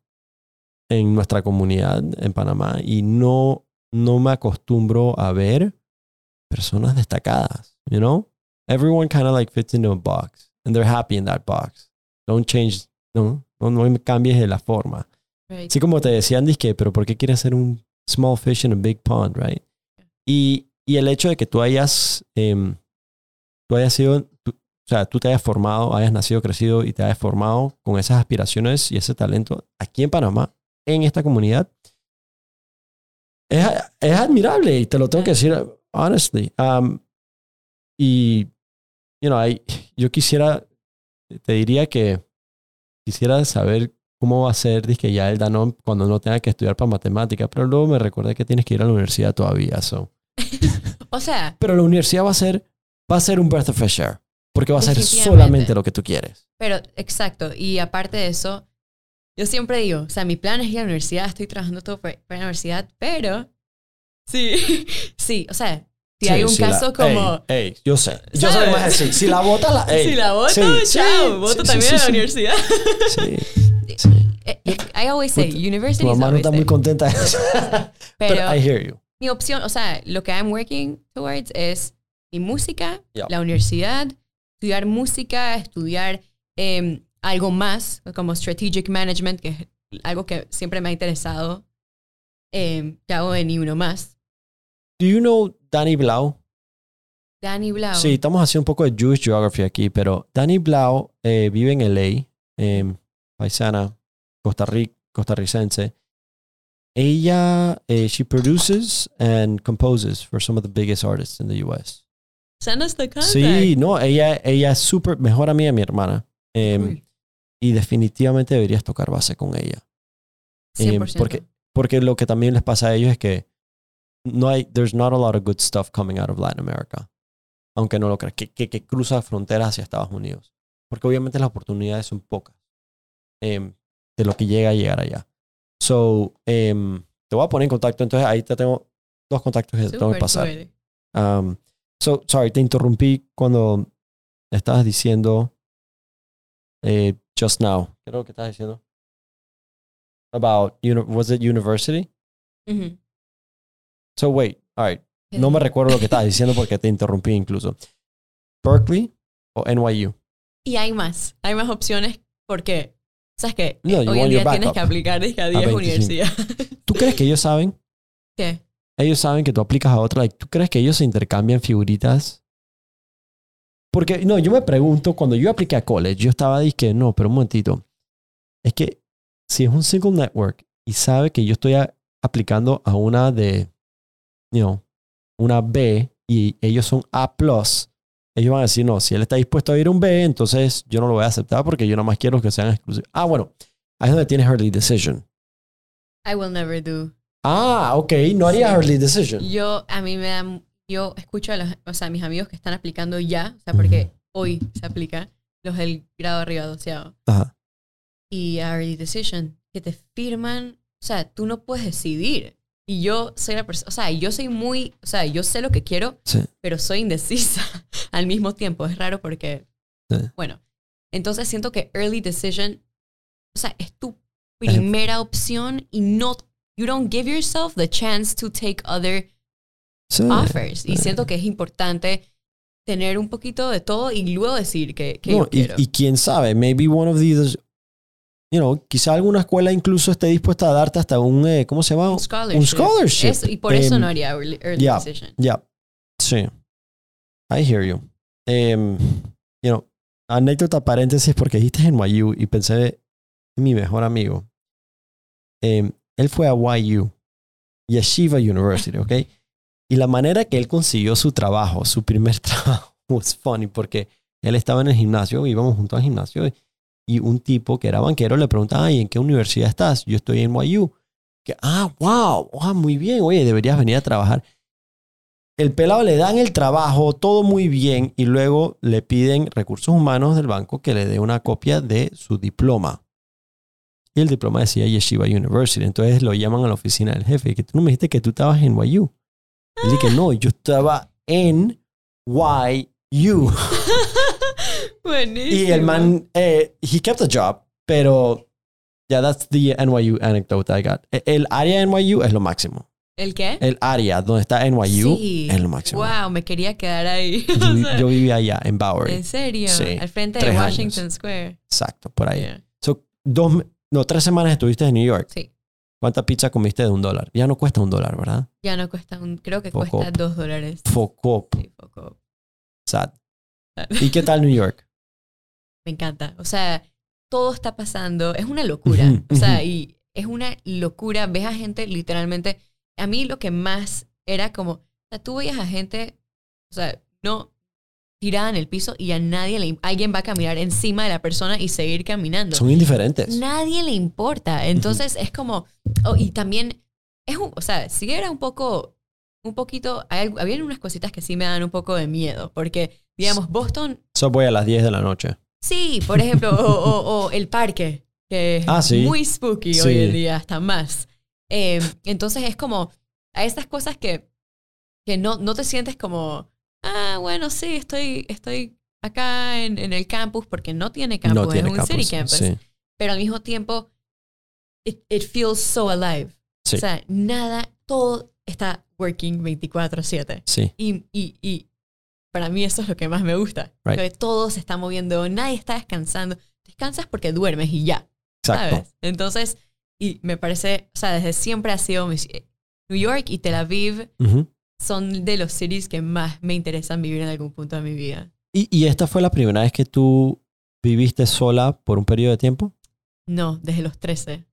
en nuestra comunidad en Panamá y no, no me acostumbro a ver personas destacadas, you know? Everyone kind of like fits into a box and they're happy in that box. Don't change, no, no, no cambies de la forma. Right. Sí, como te decían, que pero ¿por qué quieres ser un small fish in a big pond, right? Y, y el hecho de que tú hayas, em, tú hayas sido, o sea, tú te hayas formado, hayas nacido, crecido y te hayas formado con esas aspiraciones y ese talento aquí en Panamá, en esta comunidad, es, es admirable y te lo tengo que decir honestly. Um, y, you know, I- yo quisiera, te diría que quisiera saber cómo va a ser dizque, ya el Danone cuando no tenga que estudiar para matemática, pero luego me recordé que tienes que ir a la universidad todavía. So. O sea, Pero la universidad va a ser, va a ser un breath of fresh air, porque va a ser Definitivamente. solamente lo que tú quieres. Pero, exacto. Y aparte de eso, yo siempre digo, o sea, mi plan es ir a la universidad, estoy trabajando todo para, la universidad, pero sí, sí, o sea, si Sí, hay un sí, la- caso como... Ey, ey, yo sé. Yo sé ¿Sabes? lo que vas a decir. Si la bota, la. ey, si la voto, sí, sí, chao, voto sí, también sí, a la universidad. Sí, sí. Eh, eh, I always say, Tu- university Tu is mamá no está muy contenta de eso. Pero Pero I hear you. mi opción, o sea, lo que I'm working towards es mi música, Yeah. la universidad, estudiar música, estudiar em, algo más, como strategic management, que es algo que siempre me ha interesado, em, que hago en uno más. Do you know Danny Blau? Danny Blau. Sí, estamos haciendo un poco de Jewish Geography aquí, pero Danny Blau eh, vive en LA, eh, paisana, Costa Rica, costarricense. Ella, eh, she produces and composes for some of the biggest artists in the US. Send us the contact. Sí, no, ella, ella es súper mejor amiga de mi hermana. Eh, y definitivamente deberías tocar base con ella. Eh, 100%. porque, porque lo que también les pasa a ellos es que no hay, there's not a lot of good stuff coming out of Latin America. Aunque no lo creas, que, que, que cruza fronteras hacia Estados Unidos. Porque obviamente las oportunidades son pocas em, de lo que llega a llegar allá. So, em, te voy a poner en contacto. Entonces ahí te tengo dos contactos que te tengo que pasar. Um, so, sorry, te interrumpí cuando estabas diciendo eh, just now. ¿Qué era lo que estabas diciendo? About, was it university? Ujú. So, wait, all right. No me recuerdo lo que estabas diciendo porque te interrumpí incluso. Berkeley o NYU? Y hay más, hay más opciones porque, ¿sabes qué? No, you Hoy en día tienes que aplicar a 10 25. universidades. ¿Tú crees que ellos saben? ¿Qué? Ellos saben que tú aplicas a otra. ¿Tú crees que ellos se intercambian figuritas? Porque, no, yo me pregunto, cuando yo apliqué a college, yo estaba diciendo, no, pero un momentito. Es que si es un single network y sabe que yo estoy aplicando a una de, you know, una B y ellos son A+, ellos van a decir, no, si él está dispuesto a ir a un B, entonces yo no lo voy a aceptar porque yo nada más quiero que sean exclusivos. Ah, bueno, ahí es donde tienes early decision. I will never do. Ah, ok, no haría early decision. Yo, a mí me da, yo escucho a los, o sea, mis amigos que están aplicando ya, o sea, porque hoy se aplica, los del grado arriba, doceavo. Ajá. y a Early Decision, que te firman, o sea, tú no puedes decidir. Y yo soy la persona, o sea, yo soy muy, o sea, yo sé lo que quiero, Sí. pero soy indecisa al mismo tiempo. Es raro porque, Sí. bueno, entonces siento que Early Decision, o sea, es tu primera opción y no, you don't give yourself the chance to take other Sí. offers. Y siento que es importante tener un poquito de todo y luego decir que, que No, yo y, quiero. y quién sabe, maybe one of these, you know, quizá alguna escuela incluso esté dispuesta a darte hasta un, eh, ¿cómo se llama? un scholarship. Un scholarship. Eso- y por eso Em, no haría early, early yeah. decision. Ya, sí. I hear you. Em, you know, anécdota paréntesis porque dijiste en YU y pensé en mi mejor amigo. Em, él fue a YU, Yeshiva University, ¿ok? Y la manera que él consiguió su trabajo, su primer trabajo, was funny porque él estaba en el gimnasio, íbamos juntos al gimnasio y- un tipo que era banquero le preguntaba, ¿y en qué universidad estás? Yo estoy en YU. Que, ah, wow, ah, muy bien, oye, deberías venir a trabajar. El pelado le dan el trabajo, todo muy bien, y luego le piden recursos humanos del banco que le dé una copia de su diploma. Y el diploma decía Yeshiva University. Entonces lo llaman a la oficina del jefe. Que tú no me dijiste que tú estabas en YU. Y dije, no, yo estaba en YU. Buenísimo. Y el man, eh, he kept the job, pero yeah, that's the NYU anecdote I got. E- El área de NYU es lo máximo. ¿El qué? El área donde está NYU sí. es lo máximo. Wow, me quería quedar ahí. Yo, vivía allá, en Bowery. ¿En serio? Sí, Al frente de Washington años. Square. Exacto, por ahí. Yeah. So, dos, no, tres semanas estuviste en New York. Sí. ¿Cuánta pizza comiste de un dólar? Ya no cuesta un dólar, ¿verdad? Ya no cuesta un, creo que cuesta dos dólares. Fuck up. Sí, poco. Sad. ¿Y qué tal New York? Me encanta. O sea, todo está pasando. Es una locura. O sea, y es una locura. Ves a gente literalmente. A mí lo que más era como. O sea, tú veías a gente. O sea, no tirada en el piso y a nadie le. Alguien va a caminar encima de la persona y seguir caminando. Son indiferentes. Nadie le importa. Entonces es como. oh, y también. Es un, o sea, sí era un poco. Un poquito. Hay, había unas cositas que sí me dan un poco de miedo. Porque, digamos, Boston So voy a las 10 de la noche. Sí, por ejemplo, o, o- o el parque, que es Ah, sí. muy spooky Sí. hoy en día, hasta más. Eh, entonces es como a estas cosas que, que no, no te sientes como, ah, bueno, sí, estoy, estoy acá en, en el campus porque no tiene campus, no tiene es un campus. city campus. Sí, Pero al mismo tiempo, it, it feels so alive. Sí. O sea, nada, todo está working 24/7. sí. Y, y, y para mí eso es lo que más me gusta. Right. Que todo se está moviendo, nadie está descansando. Descansas porque duermes y ya. Exacto. ¿sabes? Entonces, y me parece, o sea, desde siempre ha sido New York y Tel Aviv. Son de los cities que más me interesan vivir en algún punto de mi vida. ¿Y, ¿Y esta fue la primera vez que tú viviste sola por un periodo de tiempo? No, desde los 13.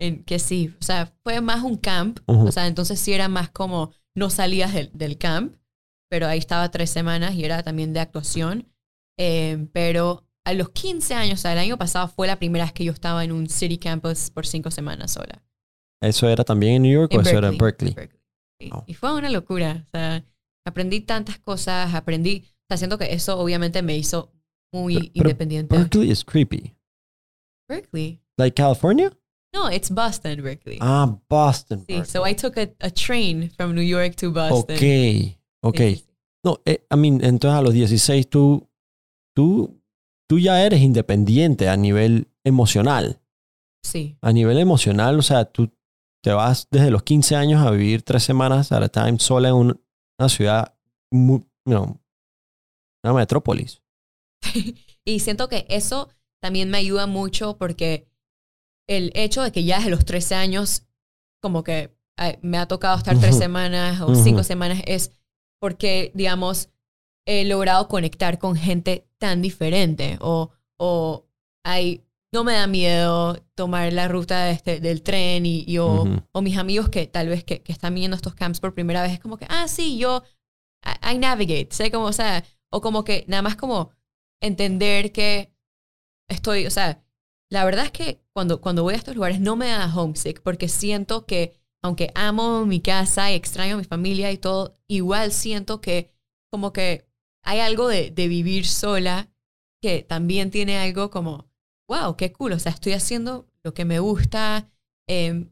En, que sí, o sea, fue más un camp, o sea, entonces sí era más como no salías del, del camp, pero ahí estaba tres semanas y era también de actuación. Eh, pero a los 15 años, o sea, el año pasado fue la primera vez que yo estaba en un city campus por cinco semanas sola. ¿Eso era también en New York o En eso era en Berkeley? Berkeley. Y fue una locura. O sea, aprendí tantas cosas, aprendí, o sea, siento que eso obviamente me hizo muy Pero- pero independiente. Berkeley is creepy. Berkeley. Like California? No, it's Boston, Berkeley. Ah, Boston. Sí, Berkeley. so I took a, a train from New York to Boston. Ok, ok. Sí. No, eh, I mean, entonces a los 16 tú, tú, tú ya eres independiente a nivel emocional. Sí, A nivel emocional, o sea, tú te vas desde los 15 años a vivir tres semanas a time sola en un- una ciudad, mu- you know, una metrópolis. y siento que eso también me ayuda mucho porque el hecho de que ya desde los 13 años, como que ay, me ha tocado estar tres semanas o cinco semanas, es porque, digamos, he logrado conectar con gente tan diferente o, o hay, no me da miedo tomar la ruta de este, del tren y, y o, mis amigos que tal vez que, que están viendo estos camps por primera vez, es como que, ah, sí, yo, I, I navigate, sé como, o sea, o como que nada más como entender que estoy, o sea, la verdad es que cuando, cuando voy a estos lugares no me da homesick porque siento que, aunque amo mi casa y extraño a mi familia y todo, igual siento que como que hay algo de, de vivir sola que también tiene algo como, wow, qué cool, o sea, estoy haciendo lo que me gusta, eh,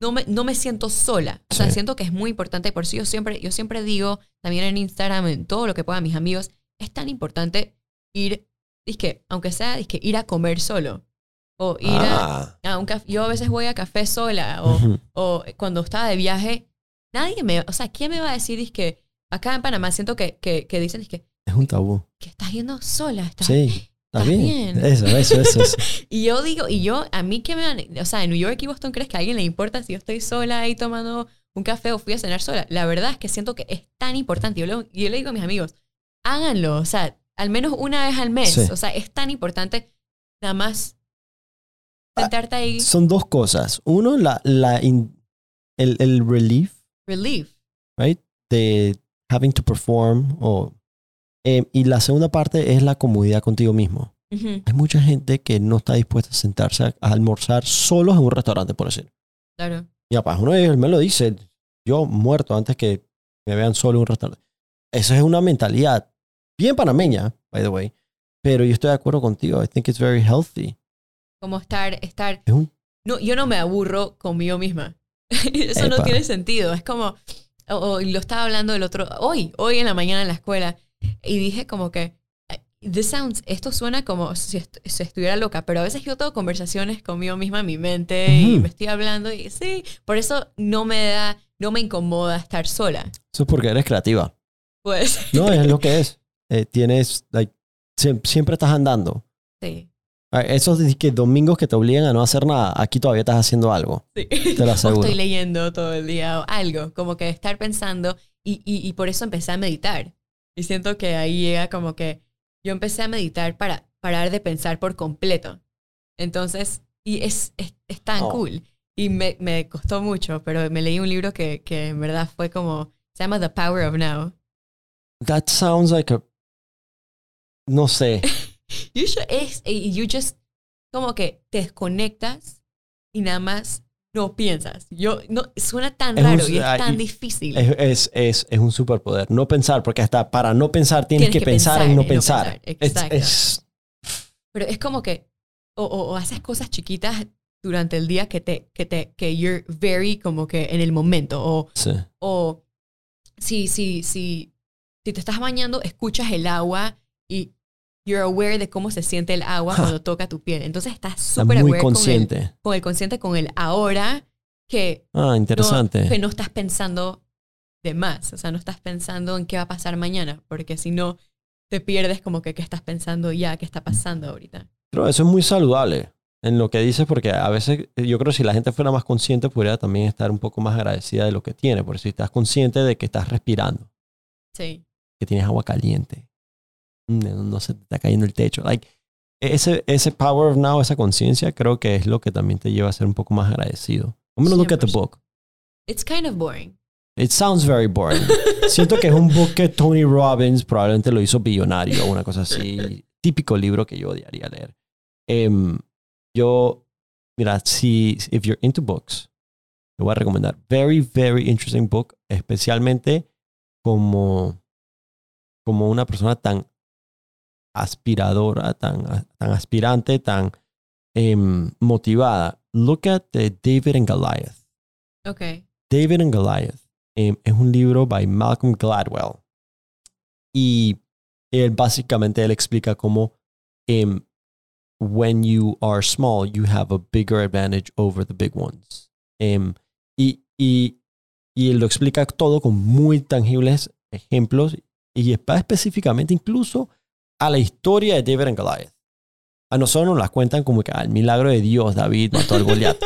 no, me, no me siento sola, o sea, Sí. siento que es muy importante, por eso yo siempre, yo siempre digo, también en Instagram, en todo lo que puedan mis amigos, es tan importante ir, que aunque sea, que ir a comer solo, o ir a, Ah. a un café, yo a veces voy a café sola, o, Ujú. o cuando estaba de viaje, nadie me, o sea, ¿quién me va a decir, que acá en Panamá siento que, que, que dicen, que, Es un tabú. que estás yendo sola, estás Sí. ¿Estás bien. Eso, eso, eso. eso. Y yo digo, y yo, a mí que me o sea, en New York y Boston, ¿crees que a alguien le importa si yo estoy sola ahí tomando un café o fui a cenar sola? La verdad es que siento que es tan importante. Yo, le- yo le digo a mis amigos, háganlo, o sea, al menos una vez al mes. Sí. O sea, es tan importante nada más sentarte ahí, Son dos cosas. Uno, la, la in- el, el relief, relief. right? De having to perform. O, eh, y la segunda parte es la comodidad contigo mismo. Hay mucha gente que no está dispuesta a sentarse a, a almorzar solos en un restaurante, por decir. claro. Mi papá, uno de ellos me lo dice, yo muerto antes que me vean solo en un restaurante. Eso es una mentalidad bien panameña, by the way. Pero yo estoy de acuerdo contigo. I think it's very healthy. Como estar, estar, Es un no, yo no me aburro conmigo misma. Eso no tiene sentido. Es como, o, o lo estaba hablando el otro, hoy, hoy en la mañana en la escuela, y dije como que, this sounds, esto suena como si, est- si estuviera loca, pero a veces yo tengo conversaciones conmigo misma en mi mente y Ujú. me estoy hablando y sí, por eso no me da, no me incomoda estar sola. Eso es porque eres creativa. Pues, No, es lo que es. Eh, tienes, like, siem- siempre estás andando. sí, Esos que domingos que te obligan a no hacer nada, aquí todavía estás haciendo algo. sí. Te lo o aseguro. estoy leyendo todo el día o algo, como que estar pensando y, y, y por eso empecé a meditar. Y siento que ahí llega como que yo empecé a meditar para parar de pensar por completo. Entonces, y es, es, es tan Oh. cool. Y me, me costó mucho, pero me leí un libro que, que en verdad fue como, se llama The Power of Now. That sounds like a... No sé. You should- es, y you just, como que te desconectas y nada más no piensas. Yo, no, suena tan Es un- raro y es tan y- difícil. Es, es, es, es un superpoder. No pensar, porque hasta para no pensar tienes, Tienes que, que pensar, en no en no pensar. Exacto. Pero es como que, o, o- o haces cosas chiquitas durante el día que te, que te, que you're very como que en el momento. O, sí. o si, si, si, si te estás bañando, escuchas el agua y you're aware de cómo se siente el agua cuando toca tu piel. Entonces estás Está súper aware con el, consciente. con el consciente, con el ahora, que Ah, interesante. no, que no estás pensando de más. O sea, no estás pensando en qué va a pasar mañana, porque si no, te pierdes como que qué estás pensando ya, qué está pasando ahorita. Pero eso es muy saludable en lo que dices, porque a veces eh, yo creo que si la gente fuera más consciente, podría también estar un poco más agradecida de lo que tiene. Porque si estás consciente de que estás respirando, Sí. que tienes agua caliente, no se te está cayendo el techo. Like, ese, ese power of now, esa conciencia, creo que es lo que también te lleva a ser un poco más agradecido. I'm gonna look at the 100%. book. It's kind of boring. It sounds very boring. Siento que es un book que Tony Robbins probablemente lo hizo billonario o una cosa así. Típico libro que yo odiaría leer. Em, yo, mira, si if you're into books, te voy a recomendar. Very, very interesting book, especialmente como, como una persona tan aspiradora, tan, tan aspirante, tan em, motivada. Look at the David and Goliath. Okay. David and Goliath em, es un libro by Malcolm Gladwell. Y él básicamente él explica cómo em, when you are small, you have a bigger advantage over the big ones. Y, y, y él lo explica todo con muy tangibles ejemplos y específicamente incluso a la historia de David and Goliath. A nosotros nos la cuentan como que al milagro de Dios, David mató al Goliat.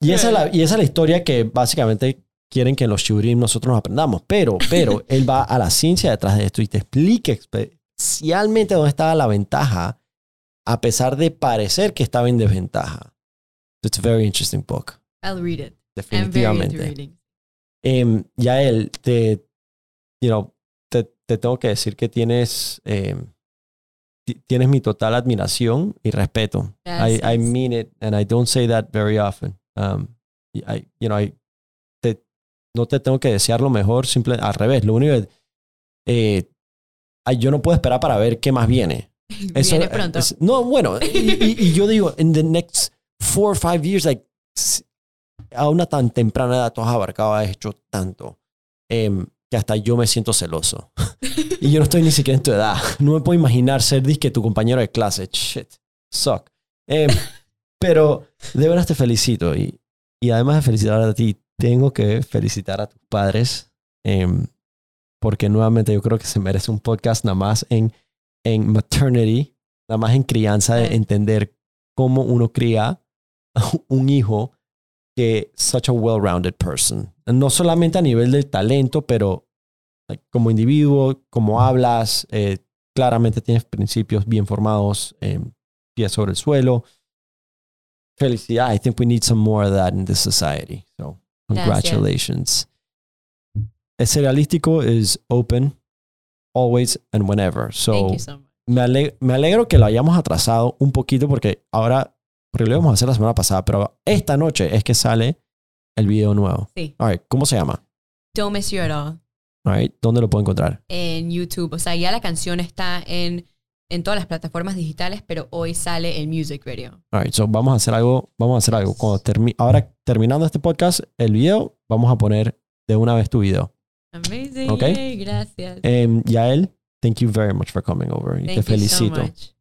Y esa, es la, y esa es la historia que básicamente quieren que los shurim nosotros nos aprendamos. Pero, pero, él va a la ciencia detrás de esto y te explica especialmente dónde estaba la ventaja, a pesar de parecer que estaba en desventaja. It's a very interesting book, I'll read it. Definitivamente. Em, ya él, te, you know, te, te tengo que decir que tienes, em, tienes mi total admiración y respeto. I, I mean it, and I don't say that very often. Um, I, you know, I, te- no te tengo que desear lo mejor, simple, al revés. Lo único es, eh, yo no puedo esperar para ver qué más viene. Eso, Viene pronto. es- no, bueno, y, y- y yo digo, in the next four or five years, like, a una tan temprana edad, tú has abarcado, has hecho tanto, em, que hasta yo me siento celoso. y yo no estoy ni siquiera en tu edad. No me puedo imaginar ser disque tu compañero de clase. Shit, suck. Em, pero de veras te felicito. Y, y además de felicitar a ti, tengo que felicitar a tus padres. em, porque nuevamente yo creo que se merece un podcast nada más en, en maternity, nada más en crianza, de entender cómo uno cría un hijo que such a well-rounded person. No solamente a nivel del talento, pero como individuo, como hablas, eh, claramente tienes principios bien formados, eh, pies sobre el suelo. Felicidad. I think we need some more of that in this society. So, congratulations. El cerealístico is open always and whenever. So, so me, ale- me alegro que lo hayamos atrasado un poquito porque ahora, porque lo íbamos a hacer la semana pasada, pero esta noche es que sale el video nuevo. Sí. All right, ¿cómo se llama? Don't Miss You At All. All right, ¿dónde lo puedo encontrar? En YouTube. O sea, ya la canción está en, en todas las plataformas digitales, pero hoy sale el music video. All right, so vamos a hacer algo, vamos a hacer algo. Cuando termi- ahora terminando este podcast, el video, vamos a poner de una vez tu video. Amazing. Ok. Gracias. Em, Yael, thank you very much for coming over. Thank te you so felicito. much.